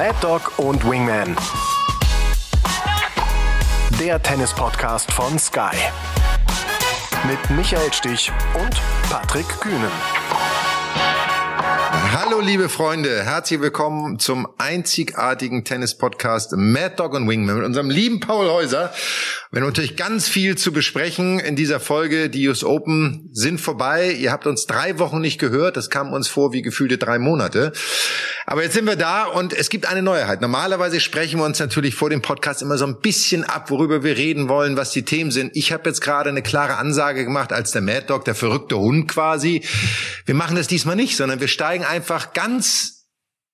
Mad Dog und Wingman. Der Tennis-Podcast von Sky. Mit Michael Stich und Patrick Kühnen. Hallo liebe Freunde, herzlich willkommen zum einzigartigen Tennis-Podcast Mad Dog und Wingman mit unserem lieben Paul Häuser. Haben natürlich ganz viel zu besprechen in dieser Folge. Die US Open sind vorbei. Ihr habt uns drei Wochen nicht gehört. Das kam uns vor wie gefühlte drei Monate. Aber jetzt sind wir da und es gibt eine Neuheit. Normalerweise sprechen wir uns natürlich vor dem Podcast immer so ein bisschen ab, worüber wir reden wollen, was die Themen sind. Ich habe jetzt gerade eine klare Ansage gemacht als der Mad Dog, der verrückte Hund quasi. Wir machen das diesmal nicht, sondern wir steigen einfach ganz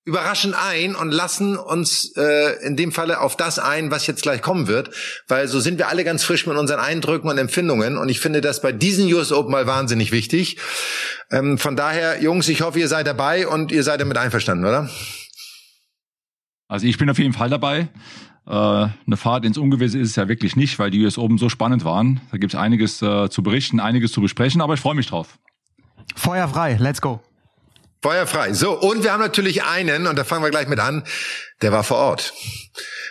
überraschend ein und lassen uns äh, in dem Falle auf das ein, was jetzt gleich kommen wird, weil so sind wir alle ganz frisch mit unseren Eindrücken und Empfindungen und ich finde das bei diesen US Open mal wahnsinnig wichtig. Ähm, von daher, Jungs, ich hoffe, ihr seid dabei und ihr seid damit einverstanden, oder? Also ich bin auf jeden Fall dabei. Äh, eine Fahrt ins Ungewisse ist es ja wirklich nicht, weil die US Open so spannend waren. Da gibt es einiges äh, zu berichten, einiges zu besprechen, aber ich freue mich drauf. Feuer frei, let's go. Feuer frei. So, und wir haben natürlich einen, und da fangen wir gleich mit an, der war vor Ort.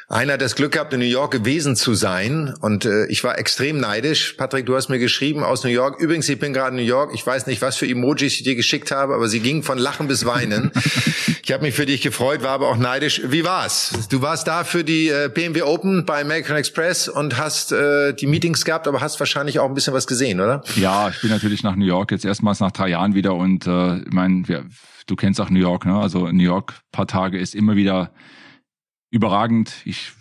Einer hat das Glück gehabt, in New York gewesen zu sein. Und äh, ich war extrem neidisch. Patrick, du hast mir geschrieben aus New York. Übrigens, ich bin gerade in New York. Ich weiß nicht, was für Emojis ich dir geschickt habe, aber sie gingen von Lachen bis Weinen. ich habe mich für dich gefreut, war aber auch neidisch. Wie war's? Du warst da für die äh, BMW Open bei American Express und hast äh, die Meetings gehabt, aber hast wahrscheinlich auch ein bisschen was gesehen, oder? Ja, ich bin natürlich nach New York jetzt erstmals nach drei Jahren wieder und äh, ich meine, du kennst auch New York, ne? Also New York paar Tage ist immer wieder überragend. Ich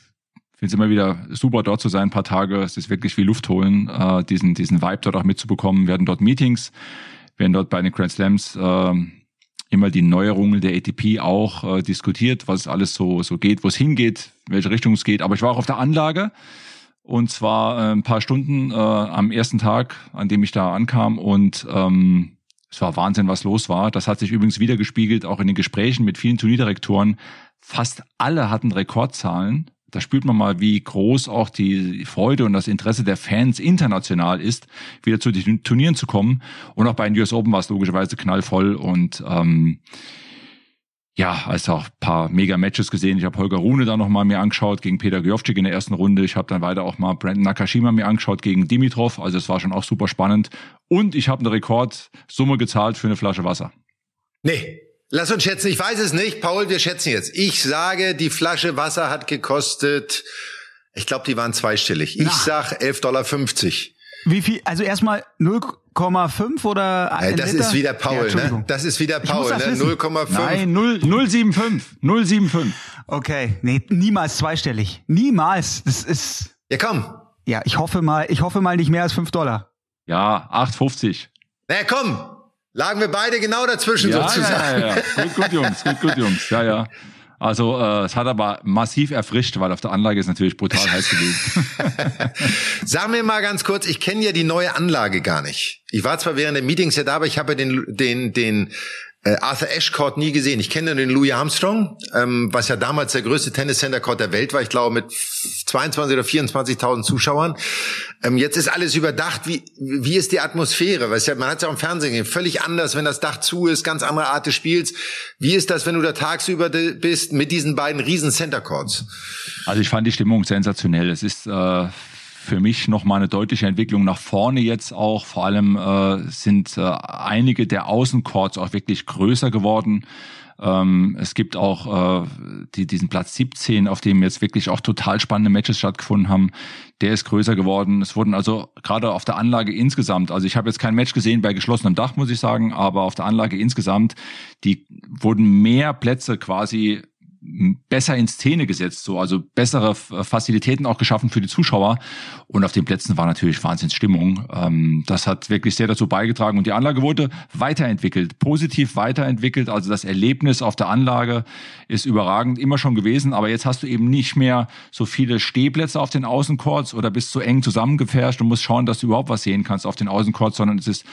finde es immer wieder super, dort zu sein, ein paar Tage. Es ist wirklich wie Luft holen, äh, diesen, diesen Vibe dort auch mitzubekommen. Wir hatten dort Meetings, werden dort bei den Grand Slams äh, immer die Neuerungen der ATP auch äh, diskutiert, was alles so, so geht, wo es hingeht, welche Richtung es geht. Aber ich war auch auf der Anlage und zwar äh, ein paar Stunden äh, am ersten Tag, an dem ich da ankam und ähm, es war Wahnsinn, was los war. Das hat sich übrigens wieder gespiegelt, auch in den Gesprächen mit vielen Turnierdirektoren. Fast alle hatten Rekordzahlen. Da spürt man mal, wie groß auch die Freude und das Interesse der Fans international ist, wieder zu den Turnieren zu kommen. Und auch bei den US Open war es logischerweise knallvoll und ähm, ja, also auch paar Mega-Matches gesehen. Ich habe Holger Rune da nochmal mir angeschaut gegen Peter Gjovcik in der ersten Runde. Ich habe dann weiter auch mal Brandon Nakashima mir angeschaut gegen Dimitrov. Also es war schon auch super spannend. Und ich habe eine Rekordsumme gezahlt für eine Flasche Wasser. Nee, Lass uns schätzen, ich weiß es nicht. Paul, wir schätzen jetzt. Ich sage, die Flasche Wasser hat gekostet, ich glaube, die waren zweistellig. Ich Na. sag 11,50 Dollar. Wie viel? Also erstmal 0,5 oder ein Das Liter? ist wieder Paul, ja, ne? Das ist wieder Paul, ne? 0,5. Nein, 0, 0,75. 0,75. Okay, nee, niemals zweistellig. Niemals. Das ist. Ja, komm. Ja, ich hoffe mal, ich hoffe mal nicht mehr als 5 Dollar. Ja, 8,50. Na naja, komm. Lagen wir beide genau dazwischen ja, sozusagen. Ja, ja, ja. Gut, gut, Jungs, gut, gut, Jungs. Ja, ja. Also äh, es hat aber massiv erfrischt, weil auf der Anlage ist natürlich brutal heiß gewesen. Sag mir mal ganz kurz, ich kenne ja die neue Anlage gar nicht. Ich war zwar während der Meetings ja da, aber ich habe den, den, den Arthur Ashe Court nie gesehen. Ich kenne den Louis Armstrong, ähm, was ja damals der größte Tennis Center Court der Welt war. Ich glaube mit 22 oder 24.000 Zuschauern. Ähm, jetzt ist alles überdacht. Wie wie ist die Atmosphäre? Weißt ja, man hat es ja auch im Fernsehen gesehen. Völlig anders, wenn das Dach zu ist, ganz andere Art des Spiels. Wie ist das, wenn du da tagsüber bist mit diesen beiden riesen Center Courts? Also ich fand die Stimmung sensationell. Es ist äh für mich nochmal eine deutliche Entwicklung nach vorne jetzt auch. Vor allem äh, sind äh, einige der Außencourts auch wirklich größer geworden. Ähm, es gibt auch äh, die, diesen Platz 17, auf dem jetzt wirklich auch total spannende Matches stattgefunden haben. Der ist größer geworden. Es wurden also gerade auf der Anlage insgesamt, also ich habe jetzt kein Match gesehen bei geschlossenem Dach, muss ich sagen, aber auf der Anlage insgesamt, die wurden mehr Plätze quasi besser in Szene gesetzt, so also bessere Facilitäten auch geschaffen für die Zuschauer. Und auf den Plätzen war natürlich Wahnsinnsstimmung. Ähm, das hat wirklich sehr dazu beigetragen und die Anlage wurde weiterentwickelt, positiv weiterentwickelt. Also das Erlebnis auf der Anlage ist überragend, immer schon gewesen. Aber jetzt hast du eben nicht mehr so viele Stehplätze auf den Außencourts oder bist zu eng zusammengefärscht und musst schauen, dass du überhaupt was sehen kannst auf den Außencourts, sondern es ist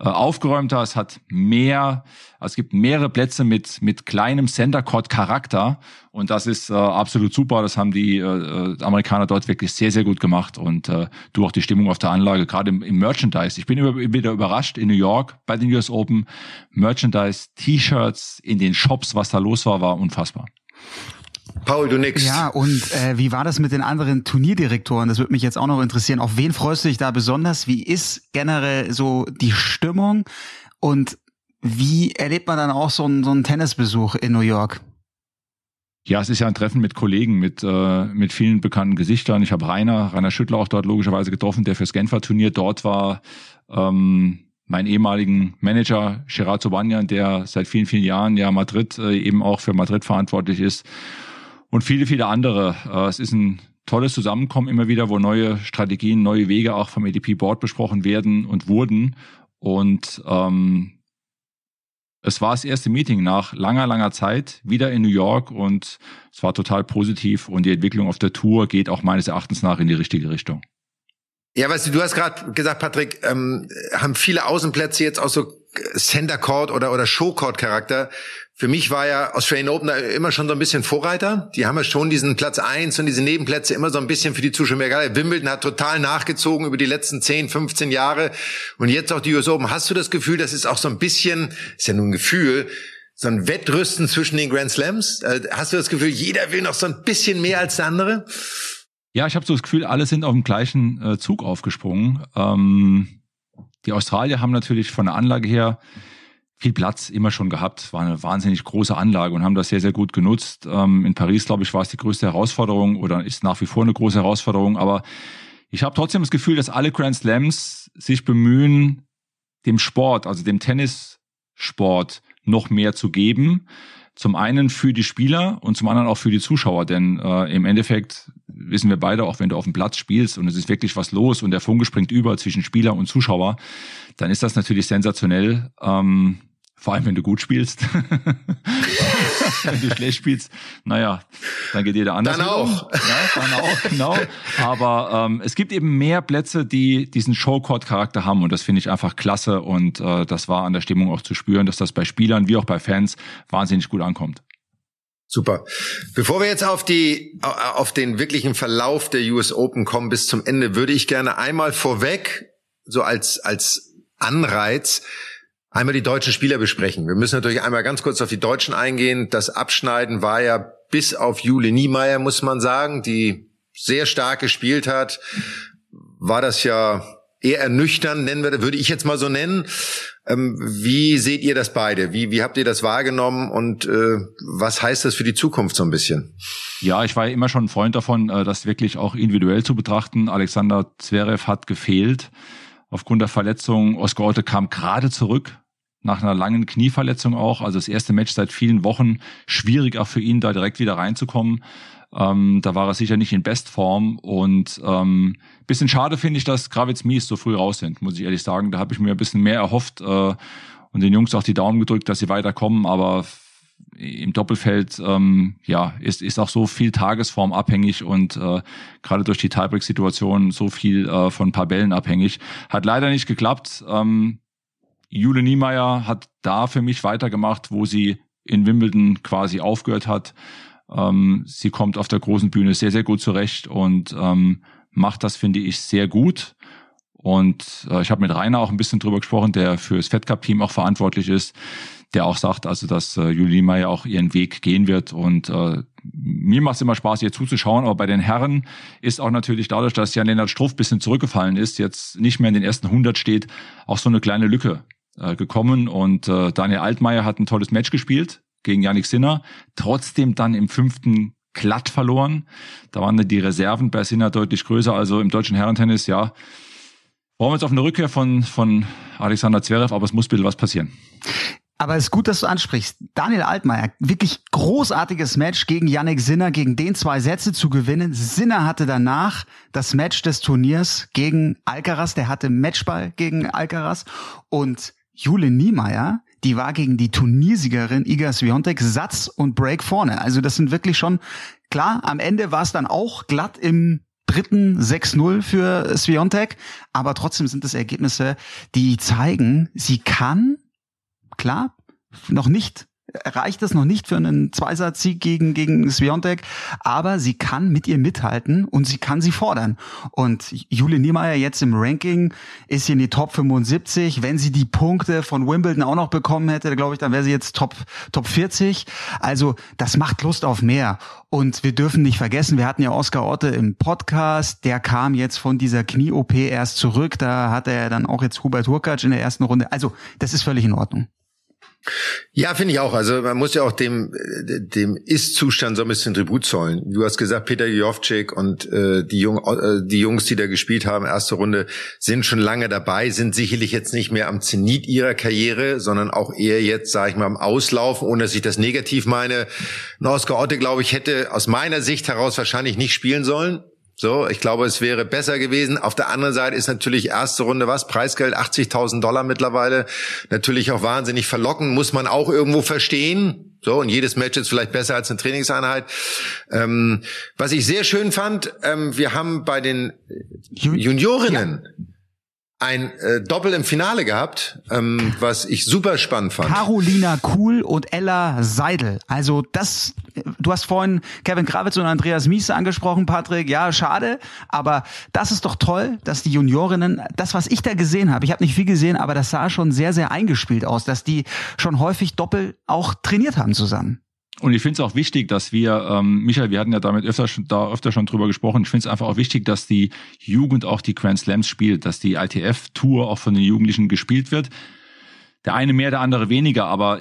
äh, aufgeräumter, es hat mehr, es gibt mehrere Plätze mit, mit kleinem Center Court Charakter und das ist äh, absolut super. Das haben die äh, Amerikaner dort wirklich sehr, sehr gut gemacht und äh, du auch die Stimmung auf der Anlage, gerade im, im Merchandise. Ich bin immer wieder überrascht in New York bei den US Open. Merchandise, T-Shirts in den Shops, was da los war, war unfassbar. Paul, du nix. Ja, und äh, wie war das mit den anderen Turnierdirektoren? Das würde mich jetzt auch noch interessieren. Auf wen freust du dich da besonders? Wie ist generell so die Stimmung? Und wie erlebt man dann auch so einen, so einen Tennisbesuch in New York? Ja, es ist ja ein Treffen mit Kollegen, mit, äh, mit vielen bekannten Gesichtern. Ich habe Rainer, Rainer Schüttler auch dort logischerweise getroffen, der fürs Genfer-Turnier dort war. Ähm, meinen ehemaligen Manager Gerard Sobanian, der seit vielen, vielen Jahren ja Madrid äh, eben auch für Madrid verantwortlich ist. Und viele, viele andere. Äh, es ist ein tolles Zusammenkommen immer wieder, wo neue Strategien, neue Wege auch vom ADP-Board besprochen werden und wurden. Und ähm, es war das erste Meeting nach langer, langer Zeit wieder in New York und es war total positiv und die Entwicklung auf der Tour geht auch meines Erachtens nach in die richtige Richtung. Ja, weißt du, du hast gerade gesagt, Patrick, ähm, haben viele Außenplätze jetzt auch so Center Court oder, oder Show Court Charakter. Für mich war ja Australian Open immer schon so ein bisschen Vorreiter. Die haben ja schon diesen Platz eins und diese Nebenplätze immer so ein bisschen für die Zuschauer gehalten. Wimbledon hat total nachgezogen über die letzten 10, 15 Jahre. Und jetzt auch die US Open. Hast du das Gefühl, das ist auch so ein bisschen, ist ja nur ein Gefühl, so ein Wettrüsten zwischen den Grand Slams? Äh, hast du das Gefühl, jeder will noch so ein bisschen mehr als der andere? Ja, ich habe so das Gefühl, alle sind auf dem gleichen äh, Zug aufgesprungen. Ähm, die Australier haben natürlich von der Anlage her viel Platz immer schon gehabt, war eine wahnsinnig große Anlage und haben das sehr, sehr gut genutzt. Ähm, in Paris, glaube ich, war es die größte Herausforderung oder ist nach wie vor eine große Herausforderung. Aber ich habe trotzdem das Gefühl, dass alle Grand Slams sich bemühen, dem Sport, also dem Tennissport, noch mehr zu geben. Zum einen für die Spieler und zum anderen auch für die Zuschauer, denn äh, im Endeffekt wissen wir beide, auch wenn du auf dem Platz spielst und es ist wirklich was los und der Funke springt über zwischen Spieler und Zuschauer, dann ist das natürlich sensationell. Ähm, vor allem, wenn du gut spielst. wenn du schlecht spielst, naja, dann geht jeder anders. Dann auch. Ja, dann auch, genau. Aber ähm, es gibt eben mehr Plätze, die diesen Showcourt-Charakter haben und das finde ich einfach klasse und äh, das war an der Stimmung auch zu spüren, dass das bei Spielern wie auch bei Fans wahnsinnig gut ankommt. Super. Bevor wir jetzt auf die, auf den wirklichen Verlauf der US Open kommen bis zum Ende, würde ich gerne einmal vorweg, so als, als Anreiz, einmal die deutschen Spieler besprechen. Wir müssen natürlich einmal ganz kurz auf die Deutschen eingehen. Das Abschneiden war ja bis auf Jule Niemeyer, muss man sagen, die sehr stark gespielt hat, war das ja eher ernüchternd, nennen wir, würde ich jetzt mal so nennen. Ähm, wie seht ihr das beide? Wie, wie habt ihr das wahrgenommen und äh, was heißt das für die Zukunft so ein bisschen? Ja, ich war ja immer schon ein Freund davon, äh, das wirklich auch individuell zu betrachten. Alexander Zverev hat gefehlt aufgrund der Verletzung. Oskar Otte kam gerade zurück nach einer langen Knieverletzung auch. Also das erste Match seit vielen Wochen. Schwierig auch für ihn, da direkt wieder reinzukommen. Ähm, da war er sicher nicht in Bestform und ähm, bisschen schade finde ich, dass Gravitz Mies so früh raus sind, muss ich ehrlich sagen. Da habe ich mir ein bisschen mehr erhofft äh, und den Jungs auch die Daumen gedrückt, dass sie weiterkommen, aber im Doppelfeld ähm, ja ist ist auch so viel Tagesform abhängig und äh, gerade durch die Tiebreak-Situation so viel äh, von ein paar Bällen abhängig. Hat leider nicht geklappt. Ähm, Jule Niemeyer hat da für mich weitergemacht, wo sie in Wimbledon quasi aufgehört hat. Ähm, sie kommt auf der großen Bühne sehr, sehr gut zurecht und ähm, macht das, finde ich, sehr gut. Und äh, ich habe mit Rainer auch ein bisschen drüber gesprochen, der für das Fed Cup Team auch verantwortlich ist, der auch sagt, also dass äh, Julie Meyer auch ihren Weg gehen wird. Und äh, mir macht es immer Spaß, ihr zuzuschauen. Aber bei den Herren ist auch natürlich dadurch, dass Jan-Lennart Struff bisschen zurückgefallen ist, jetzt nicht mehr in den ersten 100 steht, auch so eine kleine Lücke äh, gekommen. Und äh, Daniel Altmaier hat ein tolles Match gespielt gegen Yannick Sinner, trotzdem dann im fünften glatt verloren. Da waren die Reserven bei Sinner deutlich größer. Also im deutschen Herrentennis, ja, brauchen wir jetzt auf eine Rückkehr von, von Alexander Zverev, aber es muss bitte was passieren. Aber es ist gut, dass du ansprichst. Daniel Altmaier, wirklich großartiges Match gegen Yannick Sinner, gegen den zwei Sätze zu gewinnen. Sinner hatte danach das Match des Turniers gegen Alcaraz, der hatte Matchball gegen Alcaraz und Jule Niemeyer, die war gegen die Turniersiegerin Iga Swiatek Satz und Break vorne. Also das sind wirklich schon, klar, am Ende war es dann auch glatt im dritten 6-0 für Swiatek, aber trotzdem sind es Ergebnisse, die zeigen, sie kann, klar, noch nicht reicht es noch nicht für einen Zweisatz-Sieg gegen, gegen Sviontek, aber sie kann mit ihr mithalten und sie kann sie fordern. Und Julie Niemeyer jetzt im Ranking ist hier in die Top 75. Wenn sie die Punkte von Wimbledon auch noch bekommen hätte, glaube ich, dann wäre sie jetzt Top, Top 40. Also das macht Lust auf mehr. Und wir dürfen nicht vergessen, wir hatten ja Oskar Otte im Podcast, der kam jetzt von dieser Knie-OP erst zurück. Da hat er dann auch jetzt Hubert Hurkacz in der ersten Runde. Also das ist völlig in Ordnung. Ja, finde ich auch. Also man muss ja auch dem dem Ist-Zustand so ein bisschen Tribut zollen. Du hast gesagt, Peter Jovcik und äh, die, Jung, äh, die Jungs, die da gespielt haben, erste Runde, sind schon lange dabei, sind sicherlich jetzt nicht mehr am Zenit ihrer Karriere, sondern auch eher jetzt, sage ich mal, am Auslaufen, ohne dass ich das negativ meine. Oskar Otte, glaube ich, hätte aus meiner Sicht heraus wahrscheinlich nicht spielen sollen. So, ich glaube, es wäre besser gewesen. Auf der anderen Seite ist natürlich erste Runde was? Preisgeld 80.000 Dollar mittlerweile. Natürlich auch wahnsinnig verlocken, muss man auch irgendwo verstehen. So, und jedes Match ist vielleicht besser als eine Trainingseinheit. Ähm, was ich sehr schön fand, ähm, wir haben bei den Juniorinnen ja ein äh, Doppel im Finale gehabt, ähm, was ich super spannend fand. Carolina Kuhl und Ella Seidel. Also das, du hast vorhin Kevin Krawitz und Andreas Miese angesprochen, Patrick. Ja, schade, aber das ist doch toll, dass die Juniorinnen, das was ich da gesehen habe, ich habe nicht viel gesehen, aber das sah schon sehr, sehr eingespielt aus, dass die schon häufig Doppel auch trainiert haben zusammen. Und ich finde es auch wichtig, dass wir, ähm, Michael, wir hatten ja damit öfter schon, da öfter schon drüber gesprochen, ich finde es einfach auch wichtig, dass die Jugend auch die Grand Slams spielt, dass die ITF-Tour auch von den Jugendlichen gespielt wird. Der eine mehr, der andere weniger, aber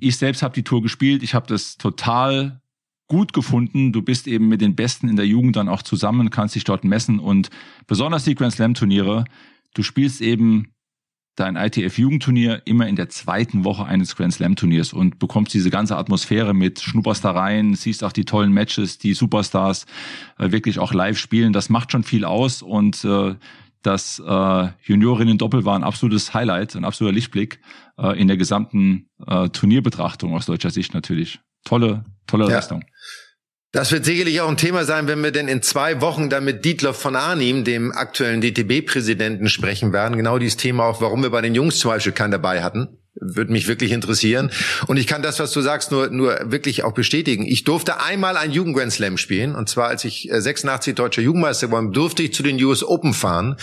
ich selbst habe die Tour gespielt, ich habe das total gut gefunden. Du bist eben mit den Besten in der Jugend dann auch zusammen, kannst dich dort messen und besonders die Grand Slam Turniere, du spielst eben dein ITF-Jugendturnier immer in der zweiten Woche eines Grand Slam-Turniers und bekommst diese ganze Atmosphäre mit, schnupperst da rein, siehst auch die tollen Matches, die Superstars äh, wirklich auch live spielen. Das macht schon viel aus und äh, das äh, Juniorinnen-Doppel war ein absolutes Highlight, ein absoluter Lichtblick äh, in der gesamten äh, Turnierbetrachtung aus deutscher Sicht natürlich. Tolle, tolle ja. Leistung. Das wird sicherlich auch ein Thema sein, wenn wir denn in zwei Wochen dann mit Dietloff von Arnim, dem aktuellen DTB-Präsidenten, sprechen werden. Genau dieses Thema auch, warum wir bei den Jungs zum Beispiel keinen dabei hatten. Würde mich wirklich interessieren. Und ich kann das, was du sagst, nur, nur wirklich auch bestätigen. Ich durfte einmal ein Jugend Grand Slam spielen. Und zwar, als ich 86 äh, deutscher Jugendmeister war, durfte ich zu den US Open fahren.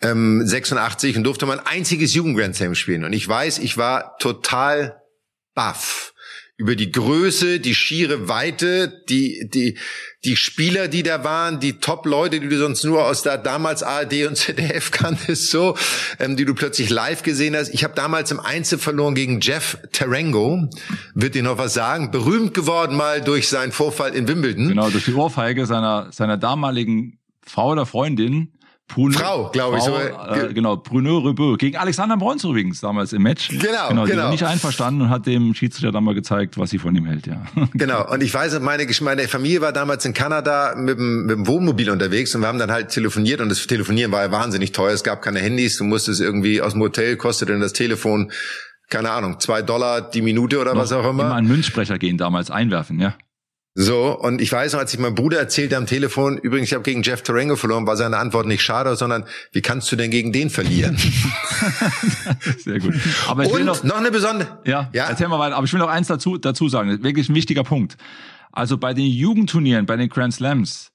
Ähm, 86 und durfte mein einziges Jugend Grand Slam spielen. Und ich weiß, ich war total baff über die Größe, die schiere Weite, die, die, die Spieler, die da waren, die Top-Leute, die du sonst nur aus der damals ARD und ZDF kanntest, so, ähm, die du plötzlich live gesehen hast. Ich habe damals im Einzel verloren gegen Jeff Tarango. Wird dir noch was sagen? Berühmt geworden mal durch seinen Vorfall in Wimbledon. Genau, durch die Ohrfeige seiner, seiner damaligen Frau oder Freundin. Bruno, Frau, glaube ich. So, äh, genau, Bruno Rebeu. Gegen Alexander Bruns übrigens damals im Match. Genau, genau. Die genau. nicht einverstanden und hat dem Schiedsrichter dann mal gezeigt, was sie von ihm hält, ja. Genau. Und ich weiß, meine, meine Familie war damals in Kanada mit dem, mit dem Wohnmobil unterwegs und wir haben dann halt telefoniert und das Telefonieren war ja wahnsinnig teuer. Es gab keine Handys. Du musstest irgendwie aus dem Hotel, kostete dann das Telefon keine Ahnung, zwei Dollar die Minute oder Noch was auch immer. Immer einen Münzsprecher gehen damals einwerfen, ja. So, und ich weiß noch, als ich meinem Bruder erzählte am Telefon, übrigens, ich habe gegen Jeff Tarango verloren, war seine Antwort nicht schade, sondern wie kannst du denn gegen den verlieren? Sehr gut. Aber ich und will noch, noch eine besondere. Ja, ja, erzähl mal weiter. Aber ich will noch eins dazu, dazu sagen, wirklich ein wichtiger Punkt. Also bei den Jugendturnieren, bei den Grand Slams,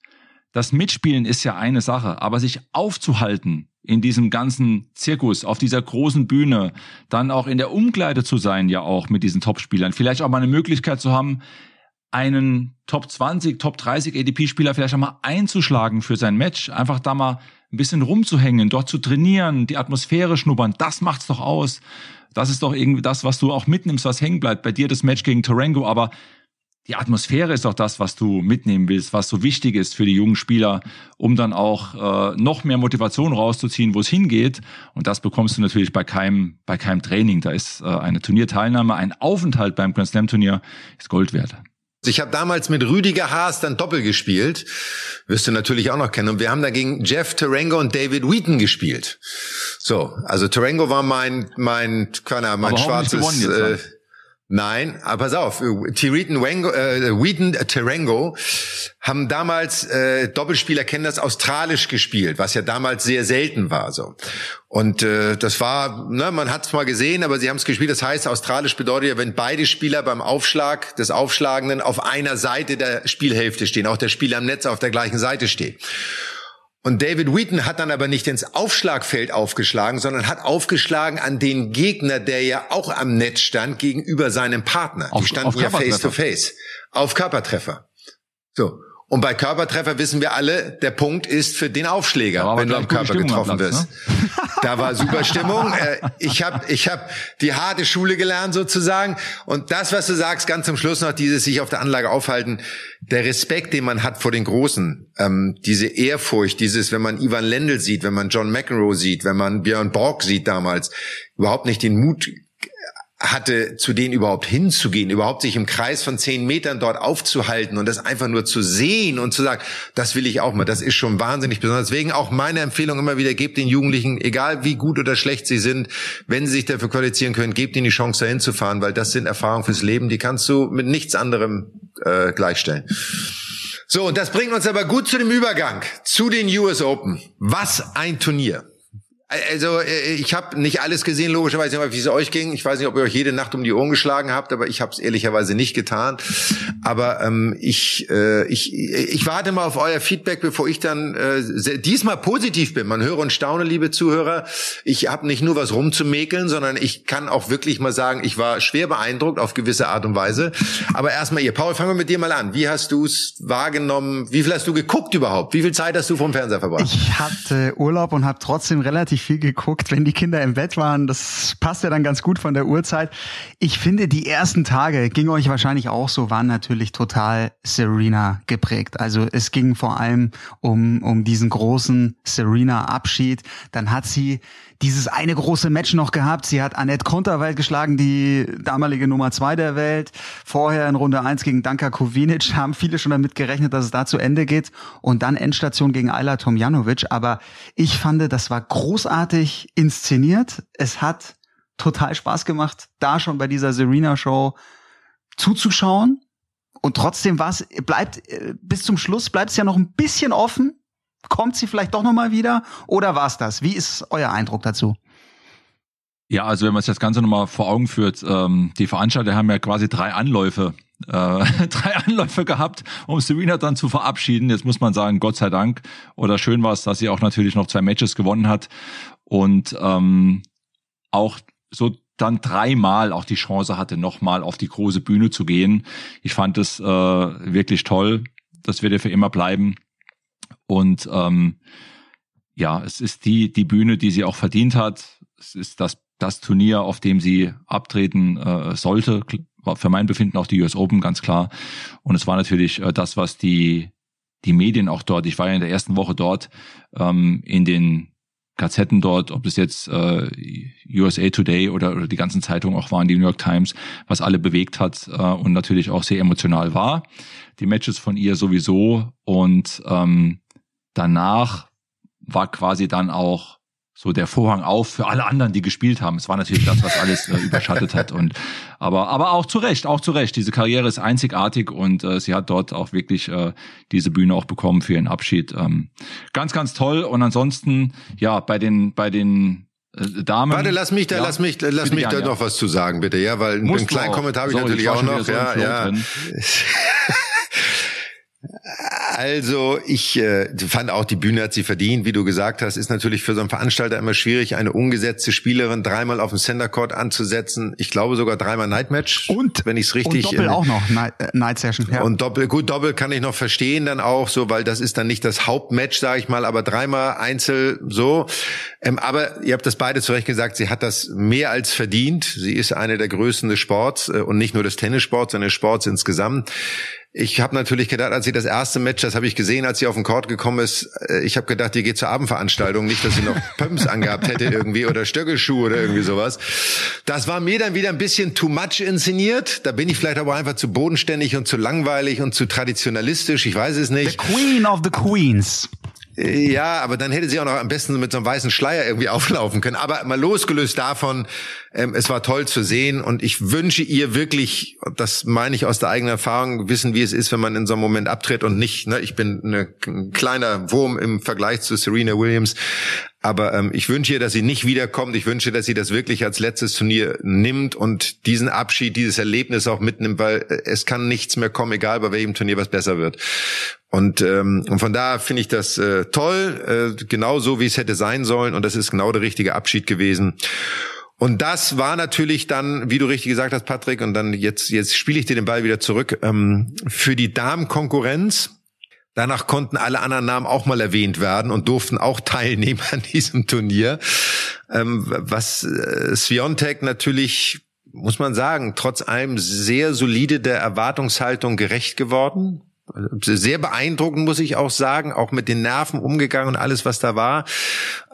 das Mitspielen ist ja eine Sache, aber sich aufzuhalten in diesem ganzen Zirkus, auf dieser großen Bühne, dann auch in der Umkleide zu sein, ja auch mit diesen Topspielern, vielleicht auch mal eine Möglichkeit zu haben, einen Top 20, Top 30 ADP-Spieler vielleicht einmal einzuschlagen für sein Match, einfach da mal ein bisschen rumzuhängen, dort zu trainieren, die Atmosphäre schnuppern, das macht's doch aus. Das ist doch irgendwie das, was du auch mitnimmst, was hängen bleibt. Bei dir das Match gegen Tarango, aber die Atmosphäre ist doch das, was du mitnehmen willst, was so wichtig ist für die jungen Spieler, um dann auch äh, noch mehr Motivation rauszuziehen, wo es hingeht. Und das bekommst du natürlich bei keinem, bei keinem Training. Da ist äh, eine Turnierteilnahme, ein Aufenthalt beim Grand Slam Turnier ist Gold wert. Ich habe damals mit Rüdiger Haas dann Doppel gespielt, wirst du natürlich auch noch kennen. Und wir haben dagegen Jeff Tarango und David Wheaton gespielt. So, also Tarango war mein mein keine Ahnung, mein schwarzes. Äh, Nein, aber pass auf, Tiritan Wengo, äh, Whedon Terengo haben damals äh, Doppelspieler kennen das australisch gespielt, was ja damals sehr selten war so. Und äh, das war, ne, man hat es mal gesehen, aber sie haben es gespielt. Das heißt, australisch bedeutet ja, wenn beide Spieler beim Aufschlag des Aufschlagenden auf einer Seite der Spielhälfte stehen, auch der Spieler am Netz auf der gleichen Seite steht. Und David Wheaton hat dann aber nicht ins Aufschlagfeld aufgeschlagen, sondern hat aufgeschlagen an den Gegner, der ja auch am Netz stand, gegenüber seinem Partner. Auf, Die standen ja face to face. Auf Körpertreffer. So. Und bei Körpertreffer wissen wir alle, der Punkt ist für den Aufschläger, wenn du am Körper Stimmung getroffen Platz, wirst. Ne? Da war super Stimmung. Äh, ich habe ich hab die harte Schule gelernt sozusagen. Und das, was du sagst, ganz zum Schluss noch dieses sich auf der Anlage aufhalten, der Respekt, den man hat vor den Großen, ähm, diese Ehrfurcht, dieses, wenn man Ivan Lendl sieht, wenn man John McEnroe sieht, wenn man Björn Borg sieht damals, überhaupt nicht den Mut hatte, zu denen überhaupt hinzugehen, überhaupt sich im Kreis von zehn Metern dort aufzuhalten und das einfach nur zu sehen und zu sagen, das will ich auch mal, das ist schon wahnsinnig besonders. Deswegen auch meine Empfehlung immer wieder, gebt den Jugendlichen, egal wie gut oder schlecht sie sind, wenn sie sich dafür qualifizieren können, gebt ihnen die Chance dahin zu fahren, weil das sind Erfahrungen fürs Leben, die kannst du mit nichts anderem äh, gleichstellen. So, und das bringt uns aber gut zu dem Übergang, zu den US Open. Was ein Turnier. Also äh, ich habe nicht alles gesehen, logischerweise, wie es euch ging. Ich weiß nicht, ob ihr euch jede Nacht um die Ohren geschlagen habt, aber ich habe es ehrlicherweise nicht getan. Aber ähm, ich, äh, ich, ich warte mal auf euer Feedback, bevor ich dann äh, diesmal positiv bin. Man höre und staune, liebe Zuhörer. Ich habe nicht nur was rumzumäkeln, sondern ich kann auch wirklich mal sagen, ich war schwer beeindruckt auf gewisse Art und Weise. Aber erstmal ihr, Paul, fangen wir mit dir mal an. Wie hast du es wahrgenommen? Wie viel hast du geguckt überhaupt? Wie viel Zeit hast du vom Fernseher verbracht? Ich hatte Urlaub und habe trotzdem relativ viel geguckt, wenn die Kinder im Bett waren. Das passt ja dann ganz gut von der Uhrzeit. Ich finde, die ersten Tage, ging euch wahrscheinlich auch so, waren natürlich total Serena geprägt. Also es ging vor allem um, um diesen großen Serena-Abschied. Dann hat sie dieses eine große Match noch gehabt. Sie hat Annette Konterwald geschlagen, die damalige Nummer zwei der Welt. Vorher in Runde eins gegen Danka Kovinic haben viele schon damit gerechnet, dass es da zu Ende geht. Und dann Endstation gegen Ayla Tomjanovic. Aber ich fand, das war großartig inszeniert. Es hat total Spaß gemacht, da schon bei dieser Serena Show zuzuschauen. Und trotzdem war es, bleibt, äh, bis zum Schluss bleibt es ja noch ein bisschen offen Kommt sie vielleicht doch nochmal wieder oder war's das? Wie ist euer Eindruck dazu? Ja, also wenn man sich das Ganze nochmal vor Augen führt, ähm, die Veranstalter haben ja quasi drei Anläufe, äh, drei Anläufe gehabt, um Serena dann zu verabschieden. Jetzt muss man sagen, Gott sei Dank. Oder schön war es, dass sie auch natürlich noch zwei Matches gewonnen hat und ähm, auch so dann dreimal auch die Chance hatte, nochmal auf die große Bühne zu gehen. Ich fand es äh, wirklich toll. Das wird ja für immer bleiben. Und ähm, ja, es ist die, die Bühne, die sie auch verdient hat. Es ist das, das Turnier, auf dem sie abtreten äh, sollte. War für mein Befinden auch die US Open, ganz klar. Und es war natürlich äh, das, was die, die Medien auch dort, ich war ja in der ersten Woche dort, ähm, in den Gazetten dort, ob es jetzt äh, USA Today oder, oder die ganzen Zeitungen auch waren, die New York Times, was alle bewegt hat äh, und natürlich auch sehr emotional war. Die Matches von ihr sowieso und ähm, danach war quasi dann auch so der Vorhang auf für alle anderen, die gespielt haben. Es war natürlich das, was alles äh, überschattet hat. Und aber aber auch zu Recht, auch zu Recht. Diese Karriere ist einzigartig und äh, sie hat dort auch wirklich äh, diese Bühne auch bekommen für ihren Abschied. Ähm, ganz, ganz toll. Und ansonsten ja bei den bei den äh, Damen. Warte, lass mich da, ja, lass mich, lass mich da ja. noch was zu sagen, bitte, ja, weil einen kleinen Kommentar habe ich natürlich auch noch, ja, ja. Also ich äh, fand auch, die Bühne hat sie verdient, wie du gesagt hast, ist natürlich für so einen Veranstalter immer schwierig, eine ungesetzte Spielerin dreimal auf dem Center Court anzusetzen. Ich glaube sogar dreimal Nightmatch. Und wenn ich es richtig. Und Doppel äh, auch noch Night, äh, Night Session. Ja. Und Doppel, gut Doppel kann ich noch verstehen dann auch so, weil das ist dann nicht das Hauptmatch, sage ich mal, aber dreimal Einzel so. Ähm, aber ihr habt das beide zu Recht gesagt, sie hat das mehr als verdient. Sie ist eine der Größten des Sports äh, und nicht nur des Tennissports, sondern des Sports insgesamt. Ich habe natürlich gedacht, als sie das erste Match, das habe ich gesehen, als sie auf den Court gekommen ist, äh, ich habe gedacht, die geht zur Abendveranstaltung, nicht, dass sie noch Pumps angehabt hätte irgendwie oder Stöckelschuhe oder irgendwie sowas. Das war mir dann wieder ein bisschen too much inszeniert. Da bin ich vielleicht aber einfach zu bodenständig und zu langweilig und zu traditionalistisch. Ich weiß es nicht. The Queen of the Queens. Ja, aber dann hätte sie auch noch am besten mit so einem weißen Schleier irgendwie auflaufen können. Aber mal losgelöst davon, ähm, es war toll zu sehen und ich wünsche ihr wirklich, das meine ich aus der eigenen Erfahrung, wissen, wie es ist, wenn man in so einem Moment abtritt und nicht, ne, ich bin eine, ein kleiner Wurm im Vergleich zu Serena Williams, aber ähm, ich wünsche ihr, dass sie nicht wiederkommt. Ich wünsche, dass sie das wirklich als letztes Turnier nimmt und diesen Abschied, dieses Erlebnis auch mitnimmt, weil äh, es kann nichts mehr kommen, egal bei welchem Turnier was besser wird. Und, ähm, und von daher finde ich das äh, toll, äh, genau so, wie es hätte sein sollen. Und das ist genau der richtige Abschied gewesen. Und das war natürlich dann, wie du richtig gesagt hast, Patrick, und dann jetzt, jetzt spiele ich dir den Ball wieder zurück, ähm, für die Damenkonkurrenz. Danach konnten alle anderen Namen auch mal erwähnt werden und durften auch teilnehmen an diesem Turnier. Ähm, was äh, Sviontek natürlich, muss man sagen, trotz allem sehr solide der Erwartungshaltung gerecht geworden sehr beeindruckend, muss ich auch sagen, auch mit den Nerven umgegangen und alles, was da war.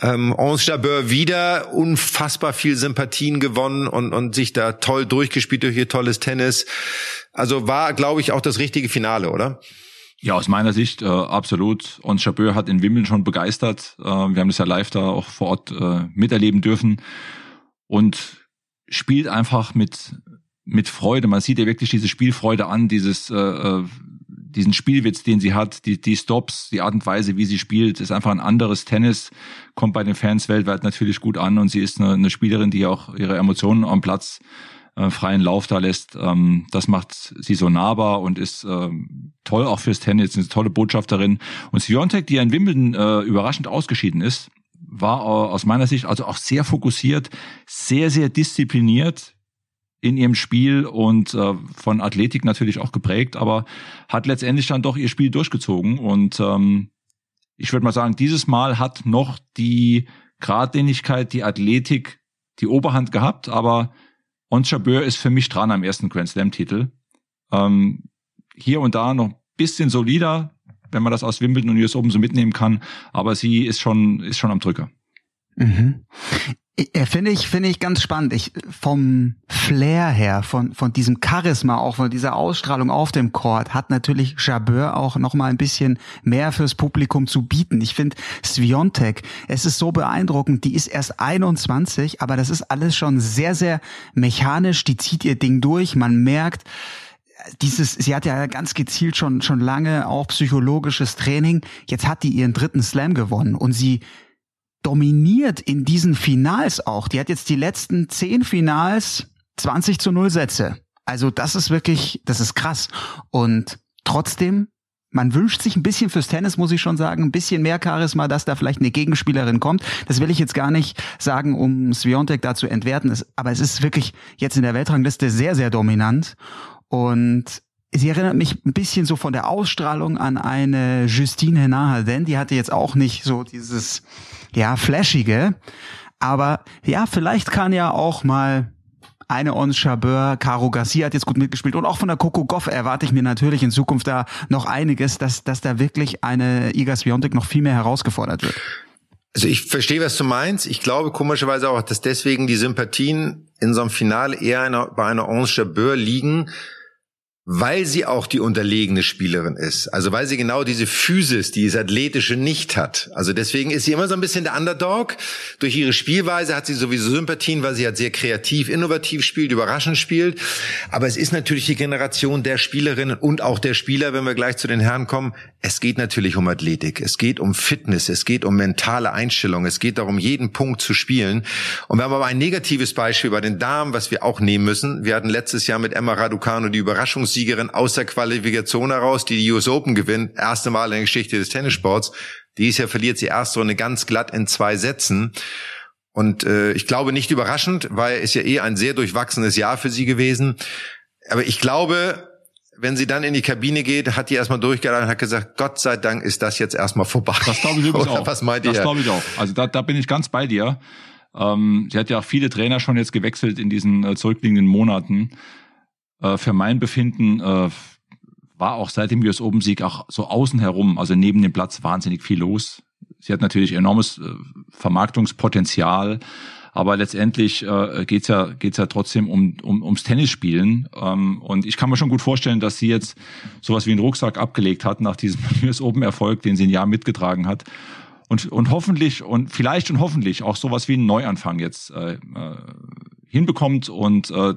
Ähm, Ange Jabeur wieder unfassbar viel Sympathien gewonnen und, und sich da toll durchgespielt durch ihr tolles Tennis. Also war, glaube ich, auch das richtige Finale, oder? Ja, aus meiner Sicht äh, absolut. Und Jabeur hat in Wimbledon schon begeistert. Äh, wir haben das ja live da auch vor Ort äh, miterleben dürfen und spielt einfach mit mit Freude. Man sieht ja wirklich diese Spielfreude an, dieses äh, äh diesen Spielwitz, den sie hat, die, die Stops, die Art und Weise, wie sie spielt, ist einfach ein anderes Tennis, kommt bei den Fans weltweit natürlich gut an und sie ist eine, eine Spielerin, die auch ihre Emotionen am Platz äh, freien Lauf da lässt. Ähm, das macht sie so nahbar und ist äh, toll auch fürs Tennis, eine tolle Botschafterin. Und Siontek, die ja in Wimbledon äh, überraschend ausgeschieden ist, war äh, aus meiner Sicht also auch sehr fokussiert, sehr, sehr diszipliniert, in ihrem Spiel und äh, von Athletik natürlich auch geprägt, aber hat letztendlich dann doch ihr Spiel durchgezogen. Und ähm, ich würde mal sagen, dieses Mal hat noch die Gradlinigkeit, die Athletik die Oberhand gehabt, aber Ons Jabeur ist für mich dran am ersten Grand Slam-Titel. Ähm, hier und da noch bisschen solider, wenn man das aus Wimbledon und US Open so mitnehmen kann, aber sie ist schon, ist schon am Drücker. Mhm. Ja, finde ich, finde ich ganz spannend. Ich, vom Flair her, von, von diesem Charisma, auch von dieser Ausstrahlung auf dem Court, hat natürlich Jabeur auch noch mal ein bisschen mehr fürs Publikum zu bieten. Ich finde Sviontek, es ist so beeindruckend, die ist erst 21, aber das ist alles schon sehr, sehr mechanisch, die zieht ihr Ding durch, man merkt, dieses, sie hat ja ganz gezielt schon, schon lange auch psychologisches Training. Jetzt hat die ihren dritten Slam gewonnen und sie dominiert in diesen Finals auch. Die hat jetzt die letzten zehn Finals 20 zu 0 Sätze. Also das ist wirklich, das ist krass. Und trotzdem, man wünscht sich ein bisschen fürs Tennis, muss ich schon sagen, ein bisschen mehr Charisma, dass da vielleicht eine Gegenspielerin kommt. Das will ich jetzt gar nicht sagen, um Sviontek da zu entwerten. Aber es ist wirklich jetzt in der Weltrangliste sehr, sehr dominant. Und sie erinnert mich ein bisschen so von der Ausstrahlung an eine Justine Henin, denn die hatte jetzt auch nicht so dieses, ja, flashige. Aber ja, vielleicht kann ja auch mal eine Ons Chabeur, Caro Garcia hat jetzt gut mitgespielt und auch von der Coco Goff erwarte ich mir natürlich in Zukunft da noch einiges, dass, dass da wirklich eine Iga Swiatek noch viel mehr herausgefordert wird. Also ich verstehe, was du meinst. Ich glaube komischerweise auch, dass deswegen die Sympathien in so einem Finale eher einer, bei einer Ons Chabeur liegen, weil sie auch die unterlegene Spielerin ist. Also weil sie genau diese Physis, dieses Athletische nicht hat. Also deswegen ist sie immer so ein bisschen der Underdog. Durch ihre Spielweise hat sie sowieso Sympathien, weil sie halt sehr kreativ, innovativ spielt, überraschend spielt. Aber es ist natürlich die Generation der Spielerinnen und auch der Spieler, wenn wir gleich zu den Herren kommen. Es geht natürlich um Athletik. Es geht um Fitness. Es geht um mentale Einstellung. Es geht darum, jeden Punkt zu spielen. Und wir haben aber ein negatives Beispiel bei den Damen, was wir auch nehmen müssen. Wir hatten letztes Jahr mit Emma Raducano die Überraschungs Siegerin aus der Qualifikation heraus, die die US Open gewinnt. Erste Mal in der Geschichte des Tennissports. Dies Jahr verliert sie erst so eine ganz glatt in zwei Sätzen. Und äh, ich glaube nicht überraschend, weil es ja eh ein sehr durchwachsenes Jahr für sie gewesen. Aber ich glaube, wenn sie dann in die Kabine geht, hat die erstmal durchgehalten und hat gesagt, Gott sei Dank ist das jetzt erstmal vorbei. Das glaube ich übrigens auch. Was meint ihr? Das glaube ich auch. Also da, da bin ich ganz bei dir. Ähm, sie hat ja auch viele Trainer schon jetzt gewechselt in diesen äh, zurückliegenden Monaten. Äh, für mein Befinden äh, war auch seit dem US Open Sieg auch so außen herum, also neben dem Platz wahnsinnig viel los. Sie hat natürlich enormes äh, Vermarktungspotenzial, Aber letztendlich äh, geht's ja geht's ja trotzdem um, um ums Tennisspielen. Ähm, und ich kann mir schon gut vorstellen, dass sie jetzt sowas wie einen Rucksack abgelegt hat nach diesem US Open Erfolg, den sie ein Jahr mitgetragen hat. Und, und hoffentlich und vielleicht und hoffentlich auch sowas wie einen Neuanfang jetzt äh, äh, hinbekommt und äh,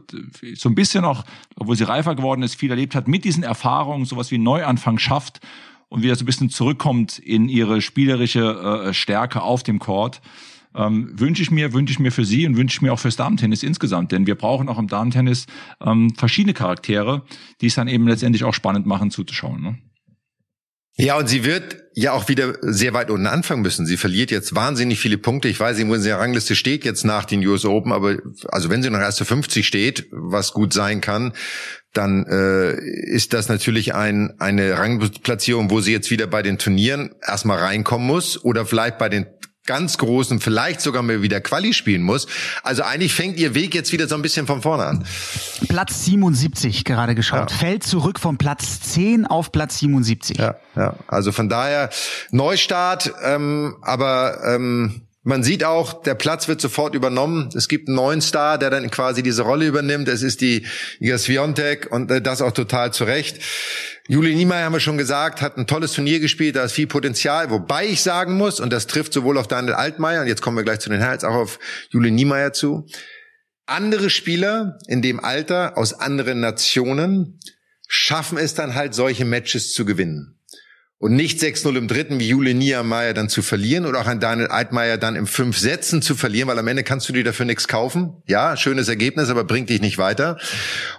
so ein bisschen auch, obwohl sie reifer geworden ist, viel erlebt hat, mit diesen Erfahrungen sowas wie Neuanfang schafft und wieder so ein bisschen zurückkommt in ihre spielerische äh, Stärke auf dem Court. Ähm, wünsche ich mir, wünsche ich mir für sie und wünsche ich mir auch fürs Damentennis insgesamt, denn wir brauchen auch im Damentennis ähm, verschiedene Charaktere, die es dann eben letztendlich auch spannend machen zuzuschauen. Ne? Ja, und sie wird ja auch wieder sehr weit unten anfangen müssen. Sie verliert jetzt wahnsinnig viele Punkte. Ich weiß nicht, wo sie in der Rangliste steht jetzt nach den US Open, aber also wenn sie noch erste 50 steht, was gut sein kann, dann äh, ist das natürlich ein, eine Rangplatzierung, wo sie jetzt wieder bei den Turnieren erstmal reinkommen muss oder vielleicht bei den ganz großen, vielleicht sogar mal wieder Quali spielen muss. Also eigentlich fängt ihr Weg jetzt wieder so ein bisschen von vorne an. Platz 77 gerade geschaut. Ja. Fällt zurück von Platz 10 auf Platz 77. Ja, ja. Also von daher Neustart, ähm, aber ähm, man sieht auch, der Platz wird sofort übernommen. Es gibt einen neuen Star, der dann quasi diese Rolle übernimmt. Es ist die Iga Swiatek und äh, das auch total zu Recht. Juli Niemeyer haben wir schon gesagt, hat ein tolles Turnier gespielt, da ist viel Potenzial. Wobei ich sagen muss, und das trifft sowohl auf Daniel Altmaier, und jetzt kommen wir gleich zu den Herz, auch auf Juli Niemeyer zu. Andere Spieler in dem Alter aus anderen Nationen schaffen es dann halt, solche Matches zu gewinnen und nicht 6-0 im dritten wie Jule Niemeyer dann zu verlieren oder auch ein Daniel Altmaier dann im fünf Sätzen zu verlieren, weil am Ende kannst du dir dafür nichts kaufen. Ja, schönes Ergebnis, aber bringt dich nicht weiter.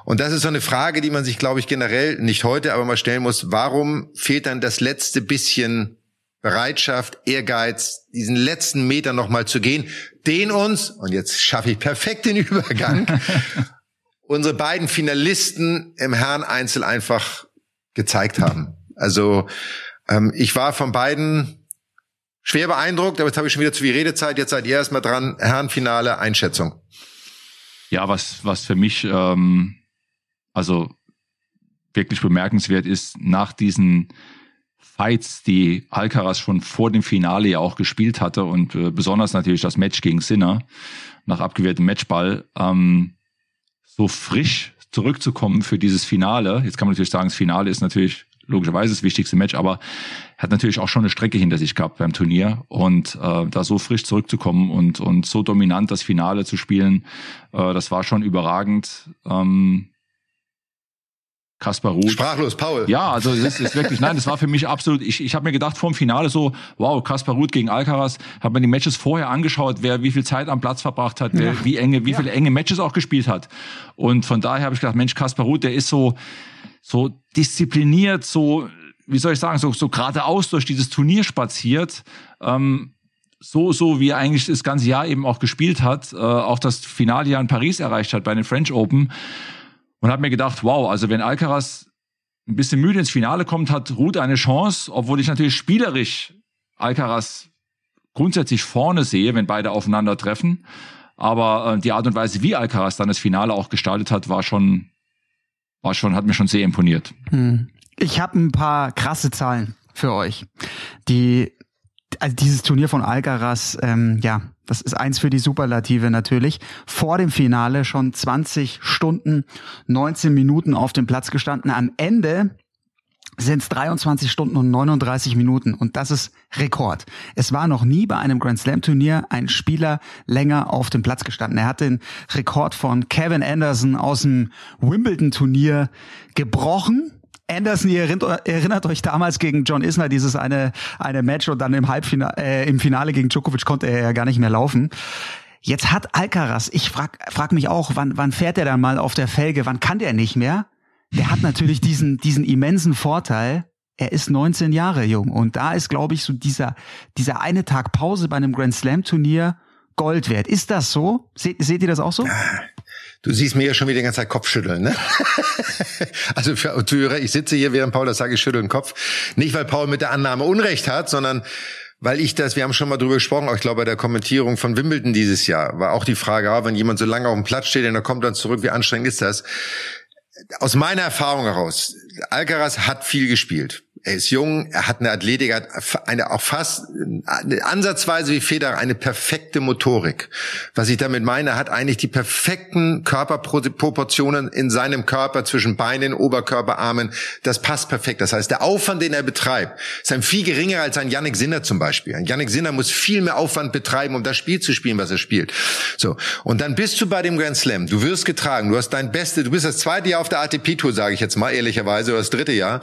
Und das ist so eine Frage, die man sich, glaube ich, generell nicht heute, aber mal stellen muss. Warum fehlt dann das letzte bisschen Bereitschaft, Ehrgeiz, diesen letzten Meter nochmal zu gehen, den uns, und jetzt schaffe ich perfekt den Übergang, unsere beiden Finalisten im Herren-Einzel einfach gezeigt haben. Also ähm, ich war von beiden schwer beeindruckt, aber jetzt habe ich schon wieder zu viel Redezeit. Jetzt seid ihr erstmal dran. Herrenfinale, Einschätzung. Ja, was, was für mich ähm, also wirklich bemerkenswert ist, nach diesen Fights, die Alcaraz schon vor dem Finale ja auch gespielt hatte und äh, besonders natürlich das Match gegen Sinner nach abgewehrtem Matchball, ähm, so frisch zurückzukommen für dieses Finale. Jetzt kann man natürlich sagen, das Finale ist natürlich logischerweise das wichtigste Match, aber er hat natürlich auch schon eine Strecke hinter sich gehabt beim Turnier und äh, da so frisch zurückzukommen und und so dominant das Finale zu spielen, äh, das war schon überragend. Ähm, Kaspar Ruth. Sprachlos, Paul. Ja, also es ist wirklich, nein, das war für mich absolut, ich, ich habe mir gedacht vor dem Finale so, wow, Kaspar Ruth gegen Alcaraz, habe mir die Matches vorher angeschaut, wer wie viel Zeit am Platz verbracht hat, wer ja. wie enge, wie ja. viele enge Matches auch gespielt hat. Und von daher habe ich gedacht, Mensch, Kaspar Ruth, der ist so, so diszipliniert, so, wie soll ich sagen, so, so geradeaus durch dieses Turnier spaziert. Ähm, so, so wie er eigentlich das ganze Jahr eben auch gespielt hat, äh, auch das Finaljahr in Paris erreicht hat bei den French Open. Und habe mir gedacht, wow, also wenn Alcaraz ein bisschen müde ins Finale kommt, hat Ruth eine Chance, obwohl ich natürlich spielerisch Alcaraz grundsätzlich vorne sehe, wenn beide aufeinandertreffen. Aber äh, die Art und Weise, wie Alcaraz dann das Finale auch gestaltet hat, war schon war schon, hat mir schon sehr imponiert. Hm. Ich habe ein paar krasse Zahlen für euch. Die, also dieses Turnier von Alcaraz, ähm, ja, das ist eins für die Superlative natürlich. Vor dem Finale schon 20 Stunden, 19 Minuten auf dem Platz gestanden. Am Ende sind es 23 Stunden und 39 Minuten und das ist Rekord. Es war noch nie bei einem Grand Slam Turnier ein Spieler länger auf dem Platz gestanden. Er hat den Rekord von Kevin Anderson aus dem Wimbledon Turnier gebrochen. Anderson, ihr erinnert, erinnert, euch damals gegen John Isner dieses eine, eine Match und dann im Halbfinale, äh, im Finale gegen Djokovic konnte er ja gar nicht mehr laufen. Jetzt hat Alcaraz, ich frag, frag mich auch, wann, wann fährt er dann mal auf der Felge? Wann kann der nicht mehr? Der hat natürlich diesen, diesen immensen Vorteil, er ist 19 Jahre jung. Und da ist, glaube ich, so dieser, dieser eine Tag Pause bei einem Grand Slam Turnier Gold wert. Ist das so? Seht, seht ihr das auch so? Du siehst mir ja schon wieder die ganze Zeit Kopfschütteln, ne? also für Zuhörer, ich sitze hier, während Paul das sage, ich schüttel den Kopf. Nicht, weil Paul mit der Annahme Unrecht hat, sondern weil ich das, wir haben schon mal drüber gesprochen, auch ich glaube bei der Kommentierung von Wimbledon dieses Jahr, war auch die Frage, ah, wenn jemand so lange auf dem Platz steht und er kommt dann zurück, wie anstrengend ist das? Aus meiner Erfahrung heraus, Alcaraz hat viel gespielt. Er ist jung, er hat eine Athletik, hat eine auch fast eine ansatzweise wie Federer eine perfekte Motorik. Was ich damit meine, er hat eigentlich die perfekten Körperproportionen in seinem Körper zwischen Beinen, Oberkörper, Armen. Das passt perfekt. Das heißt, der Aufwand, den er betreibt, ist ein viel geringer als ein Yannick Sinner zum Beispiel. Ein Yannick Sinner muss viel mehr Aufwand betreiben, um das Spiel zu spielen, was er spielt. So. Und dann bist du bei dem Grand Slam. Du wirst getragen. Du hast dein Beste. Du bist das zweite Jahr auf der ATP Tour, sage ich jetzt mal ehrlicherweise, oder das dritte Jahr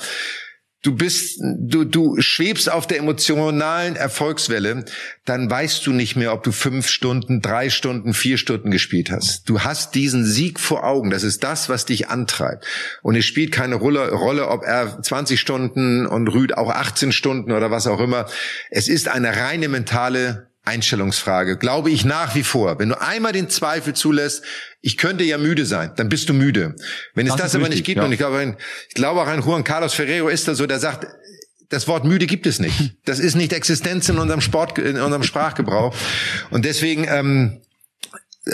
du bist, du, du schwebst auf der emotionalen Erfolgswelle, dann weißt du nicht mehr, ob du fünf Stunden, drei Stunden, vier Stunden gespielt hast. Du hast diesen Sieg vor Augen. Das ist das, was dich antreibt. Und es spielt keine Rolle, Rolle ob er 20 Stunden und Rüd auch 18 Stunden oder was auch immer. Es ist eine reine mentale Einstellungsfrage, glaube ich nach wie vor. Wenn du einmal den Zweifel zulässt, ich könnte ja müde sein, dann bist du müde. Wenn es das, das aber richtig, nicht gibt, ja. und ich glaube, ich glaube auch ein Juan Carlos Ferrero ist da so, der sagt, das Wort müde gibt es nicht. Das ist nicht Existenz in unserem Sport, in unserem Sprachgebrauch. Und deswegen ähm, äh,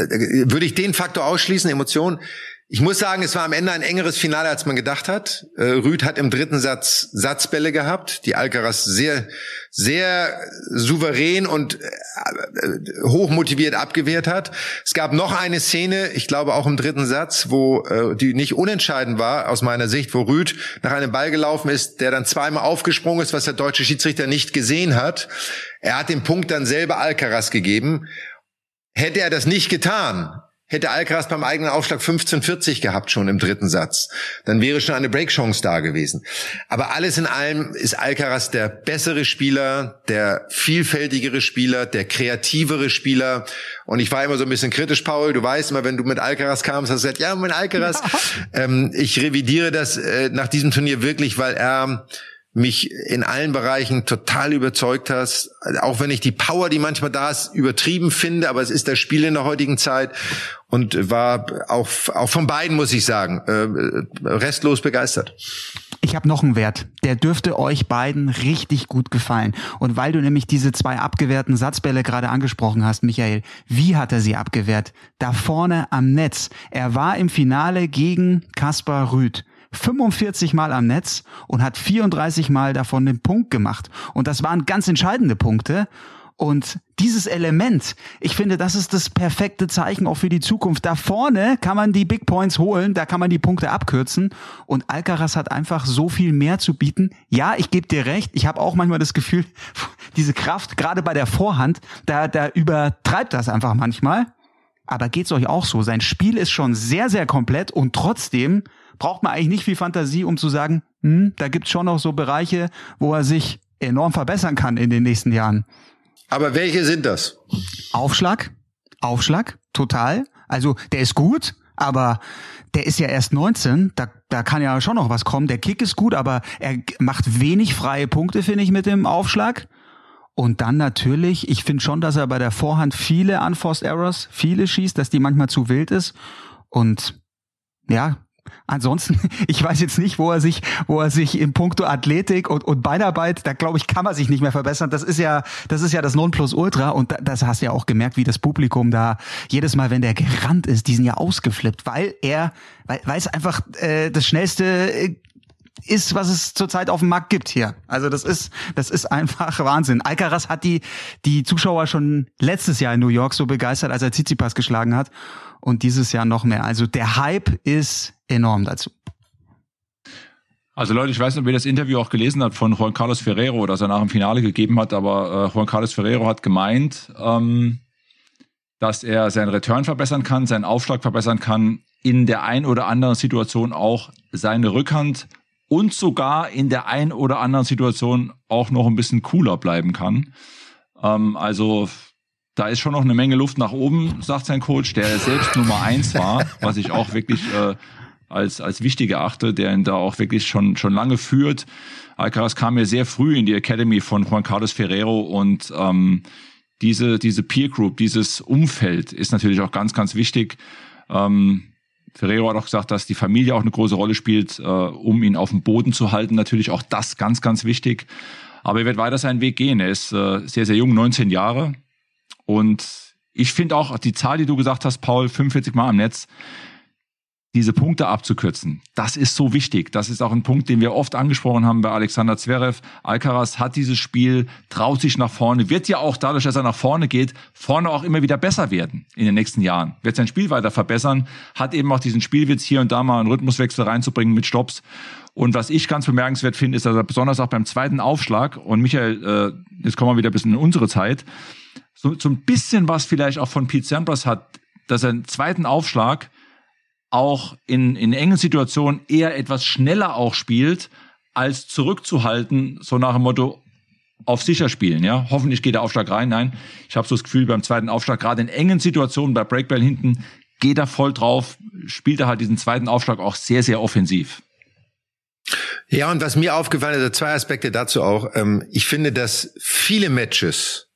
würde ich den Faktor ausschließen, Emotionen. Ich muss sagen, es war am Ende ein engeres Finale, als man gedacht hat. Äh, Rüd hat im dritten Satz Satzbälle gehabt, die Alcaraz sehr, sehr souverän und äh, hoch motiviert abgewehrt hat. Es gab noch eine Szene, ich glaube auch im dritten Satz, wo äh, die nicht unentscheidend war aus meiner Sicht, wo Rüd nach einem Ball gelaufen ist, der dann zweimal aufgesprungen ist, was der deutsche Schiedsrichter nicht gesehen hat. Er hat den Punkt dann selber Alcaraz gegeben. Hätte er das nicht getan, hätte Alcaraz beim eigenen Aufschlag 15-40 gehabt schon im dritten Satz. Dann wäre schon eine Breakchance da gewesen. Aber alles in allem ist Alcaraz der bessere Spieler, der vielfältigere Spieler, der kreativere Spieler. Und ich war immer so ein bisschen kritisch, Paul. Du weißt immer, wenn du mit Alcaraz kamst, hast du gesagt, ja, mit Alcaraz. Ähm, ich revidiere das äh, nach diesem Turnier wirklich, weil er mich in allen Bereichen total überzeugt hast. Auch wenn ich die Power, die manchmal da ist, übertrieben finde, aber es ist das Spiel in der heutigen Zeit und war auch, auch von beiden, muss ich sagen, äh, restlos begeistert. Ich habe noch einen Wert, der dürfte euch beiden richtig gut gefallen. Und weil du nämlich diese zwei abgewehrten Satzbälle gerade angesprochen hast, Michael, wie hat er sie abgewehrt? Da vorne am Netz. Er war im Finale gegen Kaspar Rüth. 45 Mal am Netz und hat 34 Mal davon den Punkt gemacht. Und das waren ganz entscheidende Punkte. Und dieses Element, ich finde, das ist das perfekte Zeichen auch für die Zukunft. Da vorne kann man die Big Points holen, da kann man die Punkte abkürzen. Und Alcaraz hat einfach so viel mehr zu bieten. Ja, ich gebe dir recht. Ich habe auch manchmal das Gefühl, diese Kraft, gerade bei der Vorhand, da, da übertreibt das einfach manchmal. Aber geht's euch auch so? Sein Spiel ist schon sehr, sehr komplett und trotzdem braucht man eigentlich nicht viel Fantasie, um zu sagen, hm, da gibt's schon noch so Bereiche, wo er sich enorm verbessern kann in den nächsten Jahren. Aber welche sind das? Aufschlag, Aufschlag, total. Also der ist gut, aber der ist ja erst 19, da, da kann ja schon noch was kommen. Der Kick ist gut, aber er macht wenig freie Punkte, finde ich, mit dem Aufschlag. Und dann natürlich, ich finde schon, dass er bei der Vorhand viele Unforced Errors, viele schießt, dass die manchmal zu wild ist. Und ja, Ansonsten, ich weiß jetzt nicht, wo er sich, wo er sich in puncto Athletik und, und Beinarbeit, da glaube ich, kann man sich nicht mehr verbessern. Das ist ja, das ist ja das Nonplusultra und das hast du ja auch gemerkt, wie das Publikum da jedes Mal, wenn der gerannt ist, die sind ja ausgeflippt, weil er, weil, weil es einfach äh, das schnellste äh, ist, was es zurzeit auf dem Markt gibt hier. Also das ist, das ist einfach Wahnsinn. Alcaraz hat die, die Zuschauer schon letztes Jahr in New York so begeistert, als er Tsitsipas geschlagen hat und dieses Jahr noch mehr. Also der Hype ist enorm dazu. Also Leute, ich weiß nicht, ob ihr das Interview auch gelesen habt von Juan Carlos Ferrero, das er nach dem Finale gegeben hat, aber äh, Juan Carlos Ferrero hat gemeint, ähm, dass er seinen Return verbessern kann, seinen Aufschlag verbessern kann, in der ein oder anderen Situation auch seine Rückhand und sogar in der ein oder anderen Situation auch noch ein bisschen cooler bleiben kann. Ähm, also da ist schon noch eine Menge Luft nach oben, sagt sein Coach, der selbst Nummer eins war, was ich auch wirklich äh, als, als wichtig erachte, der ihn da auch wirklich schon, schon lange führt. Alcaraz kam ja sehr früh in die Academy von Juan Carlos Ferrero und ähm, diese, diese Peer Group, dieses Umfeld ist natürlich auch ganz, ganz wichtig. Ähm, Ferrero hat auch gesagt, dass die Familie auch eine große Rolle spielt, äh, um ihn auf dem Boden zu halten. Natürlich auch das ganz, ganz wichtig. Aber er wird weiter seinen Weg gehen. Er ist äh, sehr, sehr jung, 19 Jahre. Und ich finde auch die Zahl, die du gesagt hast, Paul, 45 Mal am Netz, diese Punkte abzukürzen. Das ist so wichtig. Das ist auch ein Punkt, den wir oft angesprochen haben bei Alexander Zverev. Alcaraz hat dieses Spiel, traut sich nach vorne, wird ja auch dadurch, dass er nach vorne geht, vorne auch immer wieder besser werden in den nächsten Jahren. Wird sein Spiel weiter verbessern, hat eben auch diesen Spielwitz hier und da mal einen Rhythmuswechsel reinzubringen mit Stops. Und was ich ganz bemerkenswert finde, ist, dass er besonders auch beim zweiten Aufschlag, und Michael, äh, jetzt kommen wir wieder ein bisschen in unsere Zeit, so, so ein bisschen was vielleicht auch von Pete Sampras hat, dass er einen zweiten Aufschlag auch in, in engen Situationen eher etwas schneller auch spielt, als zurückzuhalten, so nach dem Motto, auf sicher spielen, ja. Hoffentlich geht der Aufschlag rein. Nein, ich habe so das Gefühl, beim zweiten Aufschlag, gerade in engen Situationen, bei Breakball hinten, geht er voll drauf, spielt er halt diesen zweiten Aufschlag auch sehr, sehr offensiv. Ja, und was mir aufgefallen ist, zwei Aspekte dazu auch. Ähm, ich finde, dass viele Matches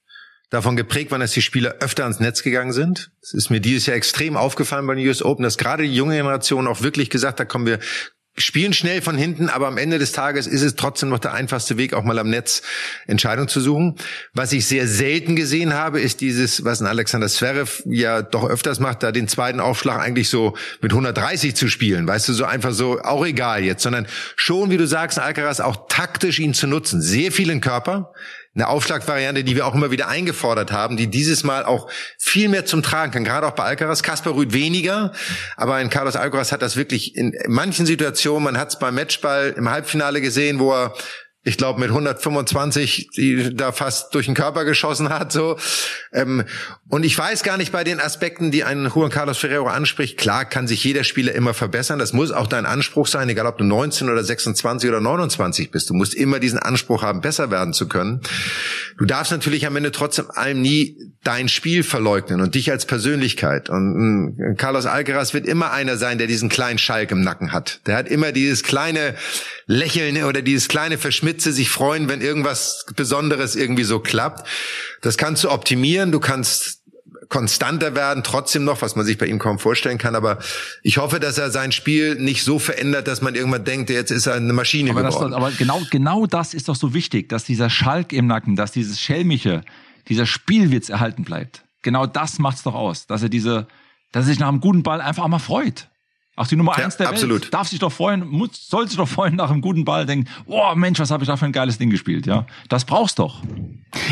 davon geprägt waren, dass die Spieler öfter ans Netz gegangen sind. Es ist mir dieses Jahr extrem aufgefallen bei den US Open, dass gerade die junge Generation auch wirklich gesagt hat, kommen wir spielen schnell von hinten, aber am Ende des Tages ist es trotzdem noch der einfachste Weg, auch mal am Netz Entscheidungen zu suchen. Was ich sehr selten gesehen habe, ist dieses, was ein Alexander Zverev ja doch öfters macht, da den zweiten Aufschlag eigentlich so mit 130 zu spielen. Weißt du, so einfach so, auch egal jetzt, sondern schon, wie du sagst, Alcaraz auch taktisch ihn zu nutzen. Sehr vielen Körper, eine Aufschlagvariante, die wir auch immer wieder eingefordert haben, die dieses Mal auch viel mehr zum Tragen kann. Gerade auch bei Alcaraz, Kaspar Rüd weniger, aber ein Carlos Alcaraz hat das wirklich in manchen Situationen, man hat es beim Matchball im Halbfinale gesehen, wo er ich glaube mit 125 die da fast durch den Körper geschossen hat so. Ähm, und ich weiß gar nicht bei den Aspekten die ein Juan Carlos Ferrero anspricht. Klar kann sich jeder Spieler immer verbessern. Das muss auch dein Anspruch sein egal ob du 19 oder 26 oder 29 bist. Du musst immer diesen Anspruch haben besser werden zu können. Du darfst natürlich am Ende trotzdem allem nie dein Spiel verleugnen und dich als Persönlichkeit. Und äh, Carlos Alcaraz wird immer einer sein der diesen kleinen Schalk im Nacken hat. Der hat immer dieses kleine Lächeln oder dieses kleine Verschmissen Spitze sich freuen, wenn irgendwas Besonderes irgendwie so klappt. Das kannst du optimieren, du kannst konstanter werden, trotzdem noch, was man sich bei ihm kaum vorstellen kann. Aber ich hoffe, dass er sein Spiel nicht so verändert, dass man irgendwann denkt, jetzt ist er eine Maschine aber geworden. Das, aber genau, genau das ist doch so wichtig, dass dieser Schalk im Nacken, dass dieses Schelmische, dieser Spielwitz erhalten bleibt. Genau das macht's doch aus, dass er diese, dass er sich nach einem guten Ball einfach auch mal freut. Ach, die Nummer eins der absolut. Welt darf sich doch freuen, muss, soll sich doch freuen nach einem guten Ball, denken, oh Mensch, was habe ich da für ein geiles Ding gespielt, ja. Das brauchst doch.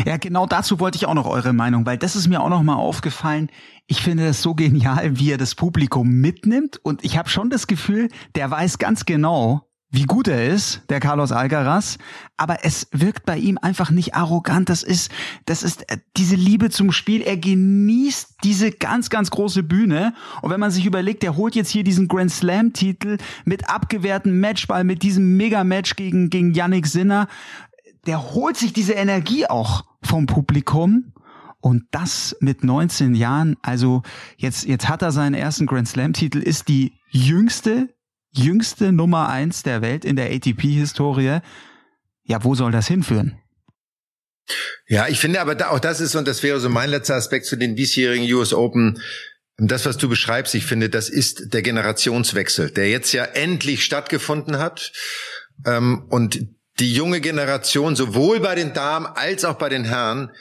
Ja, genau dazu wollte ich auch noch eure Meinung, weil das ist mir auch noch mal aufgefallen. Ich finde das so genial, wie er das Publikum mitnimmt und ich habe schon das Gefühl, der weiß ganz genau, wie gut er ist, der Carlos Alcaraz, aber es wirkt bei ihm einfach nicht arrogant. Das ist, das ist äh, diese Liebe zum Spiel. Er genießt diese ganz, ganz große Bühne. Und wenn man sich überlegt, der holt jetzt hier diesen Grand Slam Titel mit abgewehrten Matchball, mit diesem Mega-Match gegen, gegen Yannick Sinner, der holt sich diese Energie auch vom Publikum. Und das mit 19 Jahren, also jetzt, jetzt hat er seinen ersten Grand Slam Titel, ist die jüngste jüngste Nummer eins der Welt in der ATP-Historie. Ja, wo soll das hinführen? Ja, ich finde aber da, auch das ist, und das wäre so mein letzter Aspekt zu den diesjährigen US Open, das, was du beschreibst, ich finde, das ist der Generationswechsel, der jetzt ja endlich stattgefunden hat. Ähm, und die junge Generation, sowohl bei den Damen als auch bei den Herren,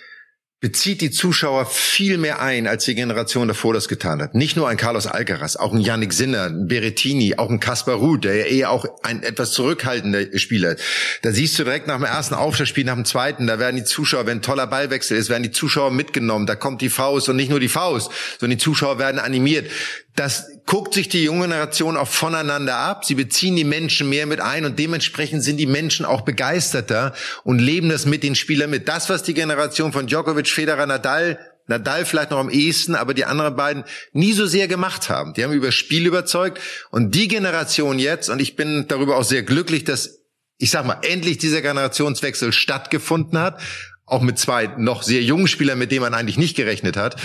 bezieht die Zuschauer viel mehr ein, als die Generation davor das getan hat. Nicht nur ein Carlos Alcaraz, auch ein Yannick Sinner, ein Berettini, auch ein Kaspar Ruud, der ja eher auch ein etwas zurückhaltender Spieler ist. Da siehst du direkt nach dem ersten Aufschlagspiel, nach dem zweiten, da werden die Zuschauer, wenn ein toller Ballwechsel ist, werden die Zuschauer mitgenommen, da kommt die Faust und nicht nur die Faust, sondern die Zuschauer werden animiert. Das guckt sich die junge Generation auch voneinander ab. Sie beziehen die Menschen mehr mit ein und dementsprechend sind die Menschen auch begeisterter und leben das mit den Spielern mit. Das, was die Generation von Djokovic, Federer, Nadal Nadal vielleicht noch am ehesten, aber die anderen beiden nie so sehr gemacht haben. Die haben über Spiel überzeugt und die Generation jetzt, und ich bin darüber auch sehr glücklich, dass, ich sag mal, endlich dieser Generationswechsel stattgefunden hat, auch mit zwei noch sehr jungen Spielern, mit denen man eigentlich nicht gerechnet hat.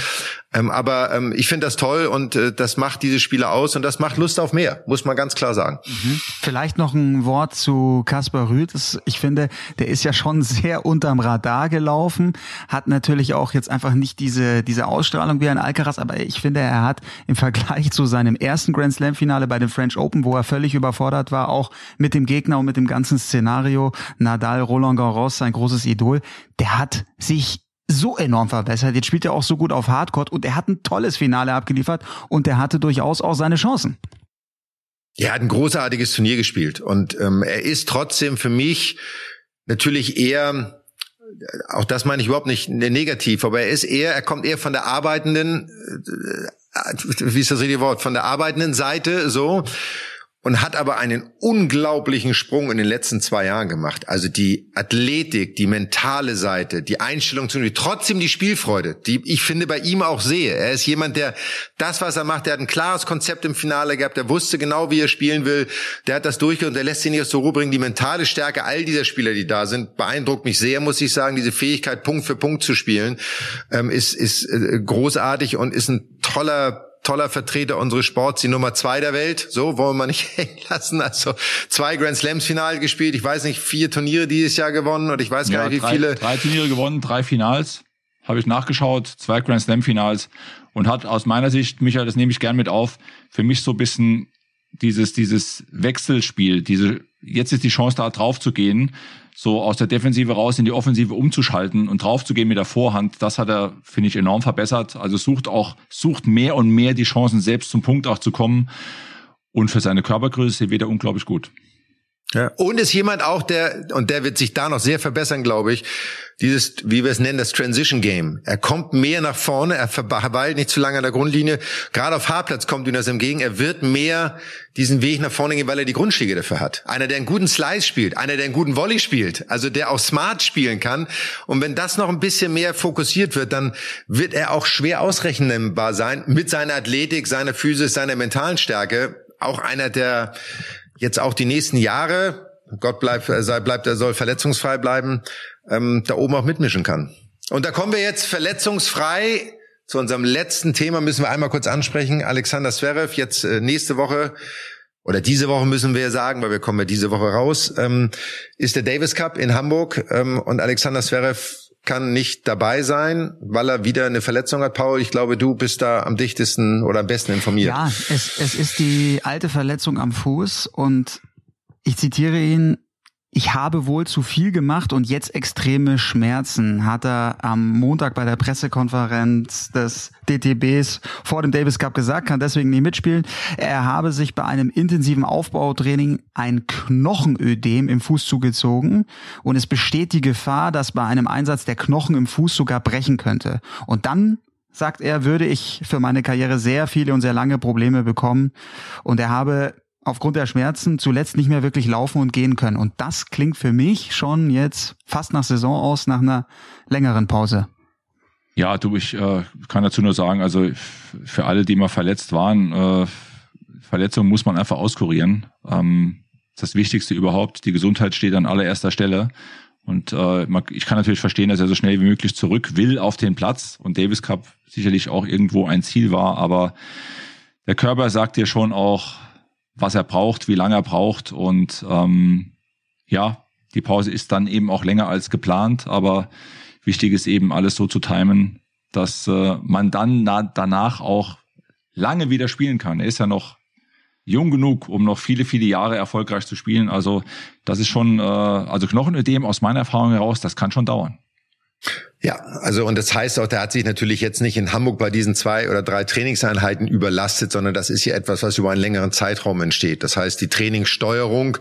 Ähm, aber ähm, ich finde das toll und äh, das macht diese Spiele aus und das macht Lust auf mehr, muss man ganz klar sagen. Mhm. Vielleicht noch ein Wort zu Kaspar Rüth. Ich finde, der ist ja schon sehr unterm Radar gelaufen, hat natürlich auch jetzt einfach nicht diese, diese Ausstrahlung wie ein Alcaraz, aber ich finde, er hat im Vergleich zu seinem ersten Grand Slam Finale bei den French Open, wo er völlig überfordert war, auch mit dem Gegner und mit dem ganzen Szenario, Nadal, Roland Garros, sein großes Idol, der hat sich so enorm verbessert. Jetzt spielt er auch so gut auf Hardcore und er hat ein tolles Finale abgeliefert und er hatte durchaus auch seine Chancen. Er hat ein großartiges Turnier gespielt und ähm, er ist trotzdem für mich natürlich eher, auch das meine ich überhaupt nicht negativ, aber er ist eher, er kommt eher von der arbeitenden, äh, wie ist das richtige Wort, von der arbeitenden Seite so und hat aber einen unglaublichen Sprung in den letzten zwei Jahren gemacht. Also die Athletik, die mentale Seite, die Einstellung zu trotzdem die Spielfreude, die ich finde bei ihm auch sehe. Er ist jemand, der das, was er macht, der hat ein klares Konzept im Finale gehabt, der wusste genau, wie er spielen will, der hat das durchgeführt und der lässt sich nicht aus der Ruhe bringen. Die mentale Stärke all dieser Spieler, die da sind, beeindruckt mich sehr, muss ich sagen. Diese Fähigkeit, Punkt für Punkt zu spielen, ähm, ist, ist äh, großartig und ist ein toller toller Vertreter unseres Sports, die Nummer zwei der Welt. So wollen wir nicht hängen lassen. Also zwei Grand Slams Final gespielt. Ich weiß nicht, vier Turniere dieses Jahr gewonnen und ich weiß ja, gar nicht, wie drei, viele. Drei Turniere gewonnen, drei Finals. Habe ich nachgeschaut, zwei Grand Slam Finals und hat aus meiner Sicht, Michael, das nehme ich gern mit auf, für mich so ein bisschen dieses, dieses Wechselspiel, diese, jetzt ist die Chance da drauf zu gehen so aus der Defensive raus in die Offensive umzuschalten und draufzugehen mit der Vorhand, das hat er, finde ich, enorm verbessert. Also sucht auch, sucht mehr und mehr die Chancen, selbst zum Punkt auch zu kommen. Und für seine Körpergröße wird er unglaublich gut. Ja. Und ist jemand auch, der, und der wird sich da noch sehr verbessern, glaube ich, dieses, wie wir es nennen, das Transition Game. Er kommt mehr nach vorne, er verweilt nicht zu lange an der Grundlinie. Gerade auf Haarplatz kommt ihm das entgegen. Er wird mehr diesen Weg nach vorne gehen, weil er die Grundschläge dafür hat. Einer, der einen guten Slice spielt, einer, der einen guten Volley spielt, also der auch smart spielen kann. Und wenn das noch ein bisschen mehr fokussiert wird, dann wird er auch schwer ausrechenbar sein mit seiner Athletik, seiner Physis, seiner mentalen Stärke. Auch einer, der jetzt auch die nächsten Jahre, Gott bleibt, sei, bleibt, er soll verletzungsfrei bleiben, ähm, da oben auch mitmischen kann. Und da kommen wir jetzt verletzungsfrei zu unserem letzten Thema, müssen wir einmal kurz ansprechen. Alexander Zverev, jetzt äh, nächste Woche oder diese Woche müssen wir sagen, weil wir kommen ja diese Woche raus, ähm, ist der Davis Cup in Hamburg ähm, und Alexander Zverev kann nicht dabei sein, weil er wieder eine Verletzung hat. Paul, ich glaube, du bist da am dichtesten oder am besten informiert. Ja, es, es ist die alte Verletzung am Fuß und ich zitiere ihn, ich habe wohl zu viel gemacht und jetzt extreme Schmerzen, hat er am Montag bei der Pressekonferenz des DTBs vor dem Davis Cup gesagt, kann deswegen nicht mitspielen. Er habe sich bei einem intensiven Aufbautraining ein Knochenödem im Fuß zugezogen und es besteht die Gefahr, dass bei einem Einsatz der Knochen im Fuß sogar brechen könnte. Und dann sagt er, würde ich für meine Karriere sehr viele und sehr lange Probleme bekommen. Und er habe aufgrund der Schmerzen zuletzt nicht mehr wirklich laufen und gehen können. Und das klingt für mich schon jetzt fast nach Saison aus, nach einer längeren Pause. Ja, du, ich äh, kann dazu nur sagen, also für alle, die mal verletzt waren, äh, Verletzungen muss man einfach auskurieren. Ähm, das Wichtigste überhaupt, die Gesundheit steht an allererster Stelle. Und äh, ich kann natürlich verstehen, dass er so schnell wie möglich zurück will auf den Platz und Davis Cup sicherlich auch irgendwo ein Ziel war, aber der Körper sagt dir schon auch, was er braucht, wie lange er braucht. Und ähm, ja, die Pause ist dann eben auch länger als geplant, aber wichtig ist eben alles so zu timen, dass äh, man dann na, danach auch lange wieder spielen kann. Er ist ja noch jung genug, um noch viele, viele Jahre erfolgreich zu spielen. Also das ist schon, äh, also Knochenödem aus meiner Erfahrung heraus, das kann schon dauern. Ja, also und das heißt auch, der hat sich natürlich jetzt nicht in Hamburg bei diesen zwei oder drei Trainingseinheiten überlastet, sondern das ist ja etwas, was über einen längeren Zeitraum entsteht. Das heißt, die Trainingssteuerung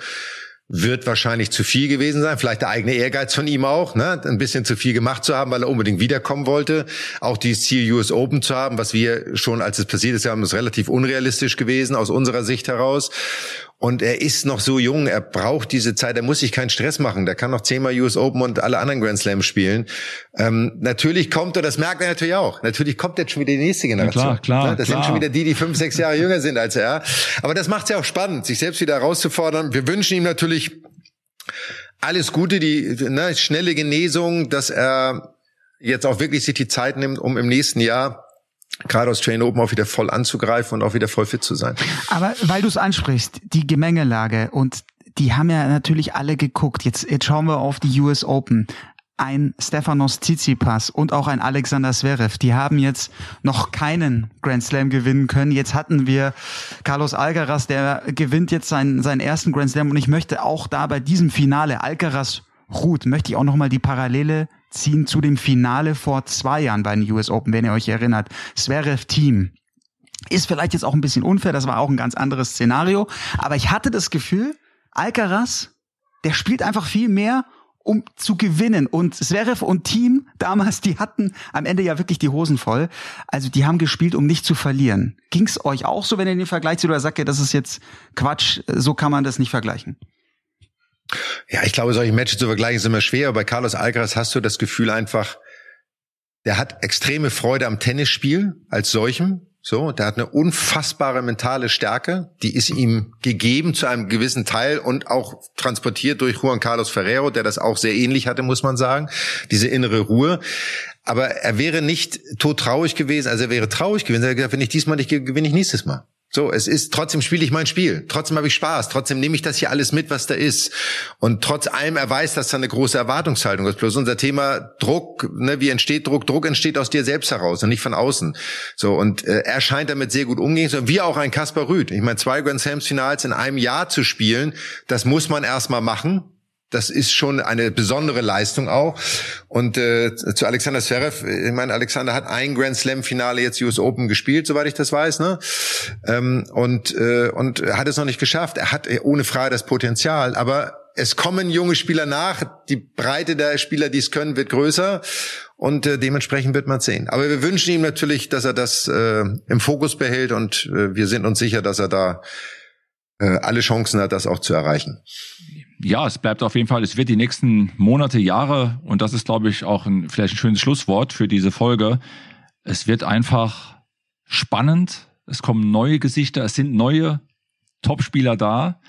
wird wahrscheinlich zu viel gewesen sein. Vielleicht der eigene Ehrgeiz von ihm auch, ne? ein bisschen zu viel gemacht zu haben, weil er unbedingt wiederkommen wollte. Auch dieses Ziel US Open zu haben, was wir schon, als es passiert ist, haben, ist relativ unrealistisch gewesen aus unserer Sicht heraus. Und er ist noch so jung, er braucht diese Zeit, er muss sich keinen Stress machen. Der kann noch zehnmal US Open und alle anderen Grand Slams spielen. Ähm, natürlich kommt, und das merkt er natürlich auch, natürlich kommt jetzt schon wieder die nächste Generation. Ja, klar, klar, das klar. sind schon wieder die, die fünf, sechs Jahre jünger sind als er. Aber das macht es ja auch spannend, sich selbst wieder herauszufordern. Wir wünschen ihm natürlich alles Gute, die ne, schnelle Genesung, dass er jetzt auch wirklich sich die Zeit nimmt, um im nächsten Jahr gerade aus Train Open auch wieder voll anzugreifen und auch wieder voll fit zu sein. Aber weil du es ansprichst, die Gemengelage und die haben ja natürlich alle geguckt. Jetzt, jetzt schauen wir auf die US Open. Ein Stefanos Tsitsipas und auch ein Alexander Zverev, die haben jetzt noch keinen Grand Slam gewinnen können. Jetzt hatten wir Carlos Alcaraz, der gewinnt jetzt seinen, seinen ersten Grand Slam und ich möchte auch da bei diesem Finale Alcaraz ruht, möchte ich auch nochmal die Parallele ziehen zu dem Finale vor zwei Jahren bei den US Open, wenn ihr euch erinnert. Zverev Team. Ist vielleicht jetzt auch ein bisschen unfair, das war auch ein ganz anderes Szenario. Aber ich hatte das Gefühl, Alcaraz, der spielt einfach viel mehr um zu gewinnen. Und Zverev und Team damals, die hatten am Ende ja wirklich die Hosen voll. Also die haben gespielt, um nicht zu verlieren. Ging's euch auch so, wenn ihr den Vergleich zieht, oder sagt ihr, das ist jetzt Quatsch, so kann man das nicht vergleichen? Ja, ich glaube, solche Matches zu vergleichen ist immer schwer. Aber bei Carlos Alcaraz hast du das Gefühl einfach, der hat extreme Freude am Tennisspiel als solchem. So, der hat eine unfassbare mentale Stärke, die ist ihm gegeben zu einem gewissen Teil und auch transportiert durch Juan Carlos Ferrero, der das auch sehr ähnlich hatte, muss man sagen, diese innere Ruhe. Aber er wäre nicht todtraurig gewesen, also er wäre traurig gewesen, er hat gesagt, wenn ich diesmal nicht gewinne, ich nächstes Mal. So, es ist, trotzdem spiele ich mein Spiel. Trotzdem habe ich Spaß. Trotzdem nehme ich das hier alles mit, was da ist. Und trotz allem, er weiß, dass da eine große Erwartungshaltung ist. Plus unser Thema Druck, ne, wie entsteht Druck? Druck entsteht aus dir selbst heraus und nicht von außen. So, und äh, er scheint damit sehr gut umgehen zu Wie auch ein Kaspar Rüth. Ich meine, zwei Grand Slams Finals in einem Jahr zu spielen, das muss man erstmal machen. Das ist schon eine besondere Leistung auch. Und äh, zu Alexander Zverev, ich meine, Alexander hat ein Grand Slam Finale jetzt US Open gespielt, soweit ich das weiß, ne? Ähm, und äh, und hat es noch nicht geschafft. Er hat ohne Frage das Potenzial, aber es kommen junge Spieler nach. Die Breite der Spieler, die es können, wird größer. Und äh, dementsprechend wird man sehen. Aber wir wünschen ihm natürlich, dass er das äh, im Fokus behält und äh, wir sind uns sicher, dass er da äh, alle Chancen hat, das auch zu erreichen ja, es bleibt auf jeden Fall, es wird die nächsten Monate, Jahre, und das ist, glaube ich, auch ein, vielleicht ein schönes Schlusswort für diese Folge. Es wird einfach spannend. Es kommen neue Gesichter, es sind neue Topspieler da.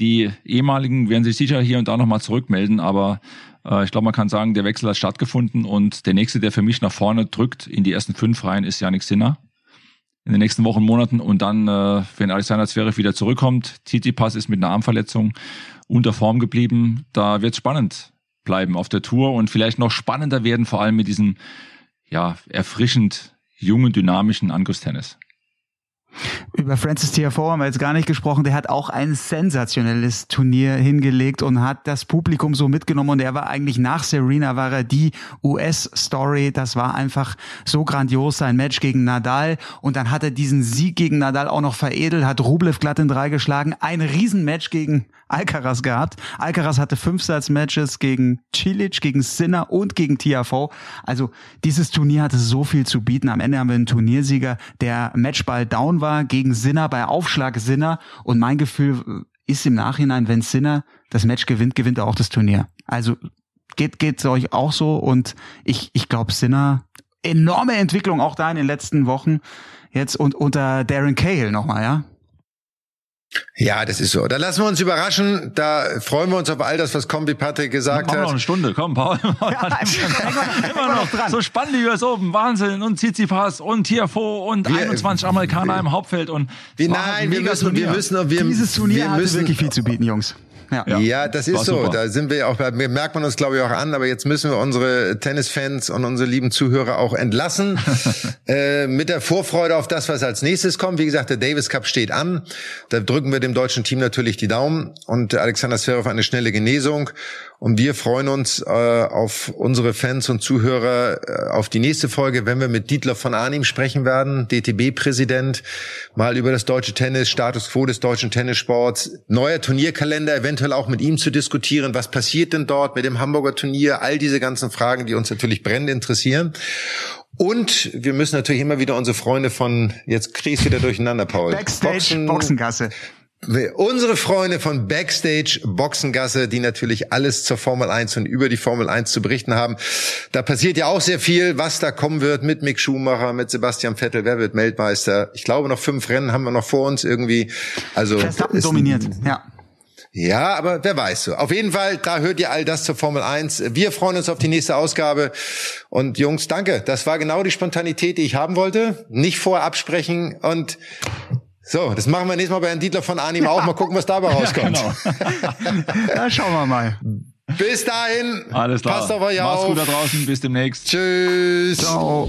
Die ehemaligen werden sich sicher hier und da nochmal zurückmelden, aber äh, ich glaube, man kann sagen, der Wechsel hat stattgefunden und der nächste, der für mich nach vorne drückt in die ersten fünf Reihen, ist Janik Sinner in den nächsten Wochen, Monaten und dann, äh, wenn Alexander Zverev wieder zurückkommt, Titi Pass ist mit einer Armverletzung unter Form geblieben. Da wird es spannend bleiben auf der Tour und vielleicht noch spannender werden, vor allem mit diesem ja, erfrischend jungen, dynamischen Angriffstennis. Über Francis Tiafoe haben wir jetzt gar nicht gesprochen. Der hat auch ein sensationelles Turnier hingelegt und hat das Publikum so mitgenommen. Und er war eigentlich nach Serena, war er die US-Story. Das war einfach so grandios, sein Match gegen Nadal. Und dann hat er diesen Sieg gegen Nadal auch noch veredelt, hat Rublev glatt in drei geschlagen. Ein Riesenmatch gegen Alcaraz gehabt. Alcaraz hatte fünf Satz-Matches gegen Cilic, gegen Sinner und gegen Tiafoe. Also dieses Turnier hatte so viel zu bieten. Am Ende haben wir einen Turniersieger, der Matchball down war gegen Sinner bei Aufschlag Sinner. Und mein Gefühl ist im Nachhinein, wenn Sinner das Match gewinnt, gewinnt er auch das Turnier. Also geht geht's euch auch so und ich ich glaube Sinner enorme Entwicklung auch da in den letzten Wochen jetzt und unter Darren Cahill nochmal, ja. Ja, das ist so. Da lassen wir uns überraschen. Da freuen wir uns auf all das, was kommt, wie Patrick gesagt Machen hat. noch eine Stunde, komm, Paul. Ja, immer noch dran. So spannend die US Open, Wahnsinn und Tsitsipas und Tiafo und wir, 21 Amerikaner wir, im Hauptfeld und wie, nein, wir müssen, wir müssen, wir, dieses Turnier wir müssen, wirklich viel zu bieten, Jungs. Ja, ja. das ist so. Da sind wir auch, merkt man uns, glaube ich, auch an. Aber jetzt müssen wir unsere Tennisfans und unsere lieben Zuhörer auch entlassen. äh, mit der Vorfreude auf das, was als nächstes kommt. Wie gesagt, der Davis Cup steht an. Da drücken wir dem deutschen Team natürlich die Daumen. Und Alexander Zverev eine schnelle Genesung. Und wir freuen uns äh, auf unsere Fans und Zuhörer äh, auf die nächste Folge, wenn wir mit Dietler von Arnim sprechen werden, DTB-Präsident, mal über das deutsche Tennis, Status quo des deutschen Tennissports, neuer Turnierkalender, eventuell auch mit ihm zu diskutieren, was passiert denn dort mit dem Hamburger Turnier, all diese ganzen Fragen, die uns natürlich brennend interessieren. Und wir müssen natürlich immer wieder unsere Freunde von, jetzt kriegst du wieder durcheinander, Paul. Backstage Boxen, Boxengasse. Unsere Freunde von Backstage Boxengasse, die natürlich alles zur Formel 1 und über die Formel 1 zu berichten haben. Da passiert ja auch sehr viel, was da kommen wird mit Mick Schumacher, mit Sebastian Vettel, wer wird Weltmeister? Ich glaube, noch fünf Rennen haben wir noch vor uns irgendwie. Also Verstappen dominiert, ja. Ja, aber wer weiß so. Auf jeden Fall, da hört ihr all das zur Formel 1. Wir freuen uns auf die nächste Ausgabe. Und Jungs, danke. Das war genau die Spontanität, die ich haben wollte. Nicht vorher absprechen und so, das machen wir nächstes Mal bei Herrn Dietler von Anim auch. Mal gucken, was dabei rauskommt. Ja, genau. ja, schauen wir mal. Bis dahin. Alles klar. Passt auf euch Mach's auf. gut da draußen. Bis demnächst. Tschüss. Ciao.